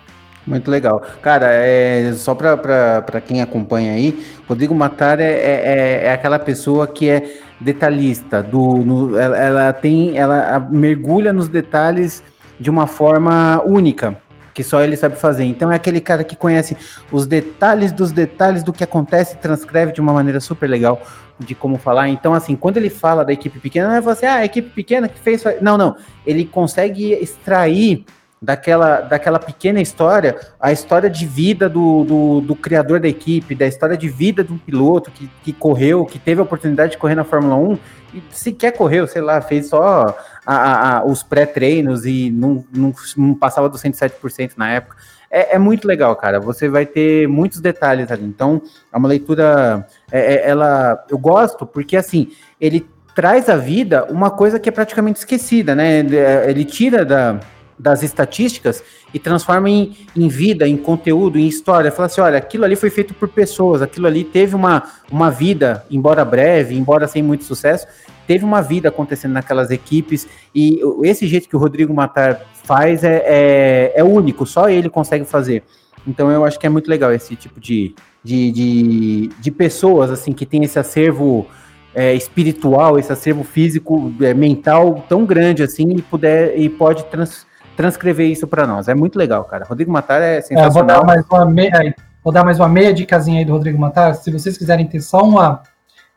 Speaker 1: Muito legal. Cara, é, só para quem acompanha aí, Rodrigo Matar é, é, é, é, aquela pessoa que é detalhista, do, no, ela, ela, tem, ela mergulha nos detalhes de uma forma única que só ele sabe fazer. Então é aquele cara que conhece os detalhes dos detalhes do que acontece e transcreve de uma maneira super legal de como falar. Então, assim, quando ele fala da equipe pequena, não é você, ah, a equipe pequena que fez. Não, não. Ele consegue extrair daquela, daquela pequena história a história de vida do, do, do, criador da equipe, da história de vida de um piloto que, que correu, que teve a oportunidade de correr na Fórmula 1 e sequer correu, sei lá, fez só a, a, os pré-treinos e não, não, não, passava dos 107% na época. É, é, muito legal, cara. Você vai ter muitos detalhes ali. Então, é uma leitura. É, é, ela, eu gosto porque assim ele traz à vida uma coisa que é praticamente esquecida, né? Ele tira da, das estatísticas e transforma em, em vida, em conteúdo, em história. Fala assim: olha, aquilo ali foi feito por pessoas, aquilo ali teve uma, uma vida, embora breve, embora sem muito sucesso, teve uma vida acontecendo naquelas equipes e esse jeito que o Rodrigo Matar faz é, é, é único, só ele consegue fazer. Então eu acho que é muito legal esse tipo de, de, de, de pessoas assim que tem esse acervo é, espiritual, esse acervo físico, é, mental tão grande assim e puder e pode trans, transcrever isso para nós. É muito legal, cara. Rodrigo Matar é sensacional. É,
Speaker 2: vou dar mais uma meia, vou dar mais uma meia dicasinha aí do Rodrigo Matar. Se vocês quiserem ter só uma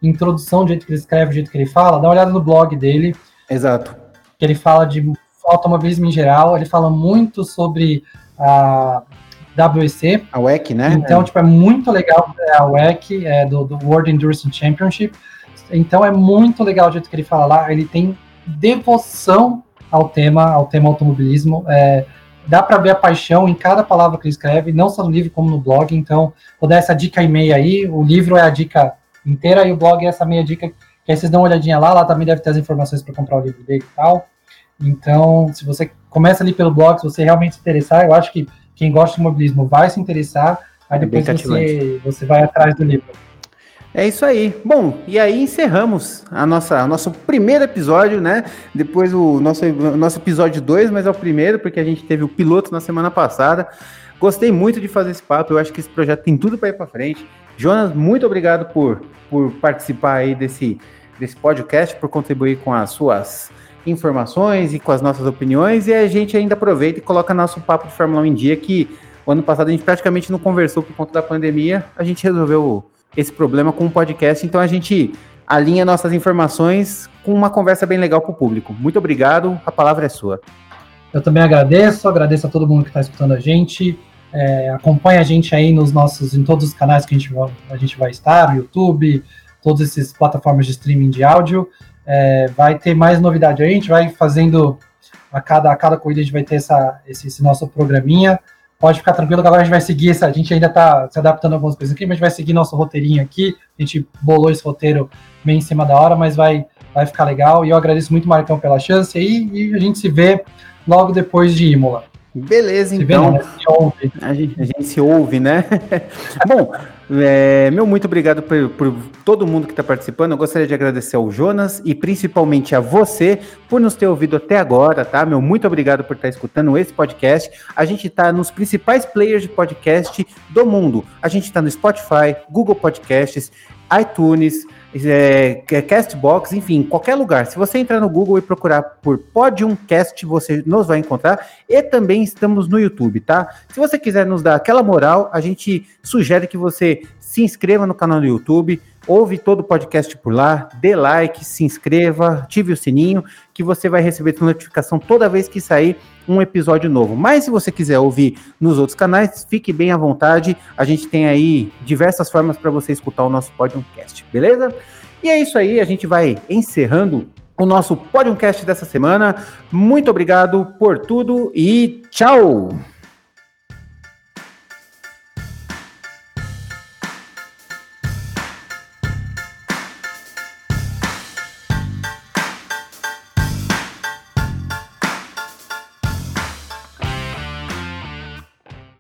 Speaker 2: introdução, do jeito que ele escreve, do jeito que ele fala, dá uma olhada no blog dele.
Speaker 1: Exato.
Speaker 2: Que ele fala de automobilismo em geral, ele fala muito sobre a WEC.
Speaker 1: A WEC, né?
Speaker 2: Então, é. tipo, é muito legal é, a WEC, é, do, do World Endurance Championship. Então, é muito legal o jeito que ele fala lá. Ele tem devoção ao tema, ao tema automobilismo. É, dá para ver a paixão em cada palavra que ele escreve, não só no livro como no blog. Então, vou dar essa dica e meia aí. O livro é a dica inteira e o blog é essa meia dica que aí vocês dão uma olhadinha lá, lá também deve ter as informações para comprar o livro dele e tal. Então, se você começa ali pelo blog, se você realmente se interessar, eu acho que quem gosta de mobilismo vai se interessar, aí é depois você, você vai atrás do livro.
Speaker 1: É isso aí. Bom, e aí encerramos a nossa nosso primeiro episódio, né? Depois o nosso, nosso episódio 2, mas é o primeiro, porque a gente teve o piloto na semana passada. Gostei muito de fazer esse papo, eu acho que esse projeto tem tudo para ir para frente. Jonas, muito obrigado por, por participar aí desse, desse podcast, por contribuir com as suas informações e com as nossas opiniões. E a gente ainda aproveita e coloca nosso papo de Fórmula 1 em dia, que o ano passado a gente praticamente não conversou por conta da pandemia. A gente resolveu esse problema com o podcast, então a gente alinha nossas informações com uma conversa bem legal para o público. Muito obrigado, a palavra é sua.
Speaker 2: Eu também agradeço, agradeço a todo mundo que está escutando a gente. É, acompanha a gente aí nos nossos, em todos os canais que a gente, a gente vai estar, YouTube, todas essas plataformas de streaming de áudio. É, vai ter mais novidade. A gente vai fazendo a cada, a cada corrida, a gente vai ter essa, esse, esse nosso programinha. Pode ficar tranquilo que agora a gente vai seguir, a gente ainda está se adaptando a algumas coisas aqui, mas a gente vai seguir nosso roteirinho aqui. A gente bolou esse roteiro bem em cima da hora, mas vai, vai ficar legal. E eu agradeço muito, Marcão, pela chance aí. E a gente se vê logo depois de Imola.
Speaker 1: Beleza, então. Vê, né? se ouve. A, gente, a gente se ouve, né? Bom, é, meu muito obrigado por, por todo mundo que está participando. Eu gostaria de agradecer ao Jonas e principalmente a você por nos ter ouvido até agora, tá? Meu muito obrigado por estar tá escutando esse podcast. A gente está nos principais players de podcast do mundo. A gente está no Spotify, Google Podcasts, iTunes é, Castbox, enfim, qualquer lugar. Se você entrar no Google e procurar por Podiumcast, você nos vai encontrar. E também estamos no YouTube, tá? Se você quiser nos dar aquela moral, a gente sugere que você se inscreva no canal do YouTube, ouve todo o podcast por lá, dê like, se inscreva, ative o sininho, que você vai receber notificação toda vez que sair um episódio novo. Mas se você quiser ouvir nos outros canais, fique bem à vontade. A gente tem aí diversas formas para você escutar o nosso podcast, beleza? E é isso aí, a gente vai encerrando o nosso podcast dessa semana. Muito obrigado por tudo e tchau!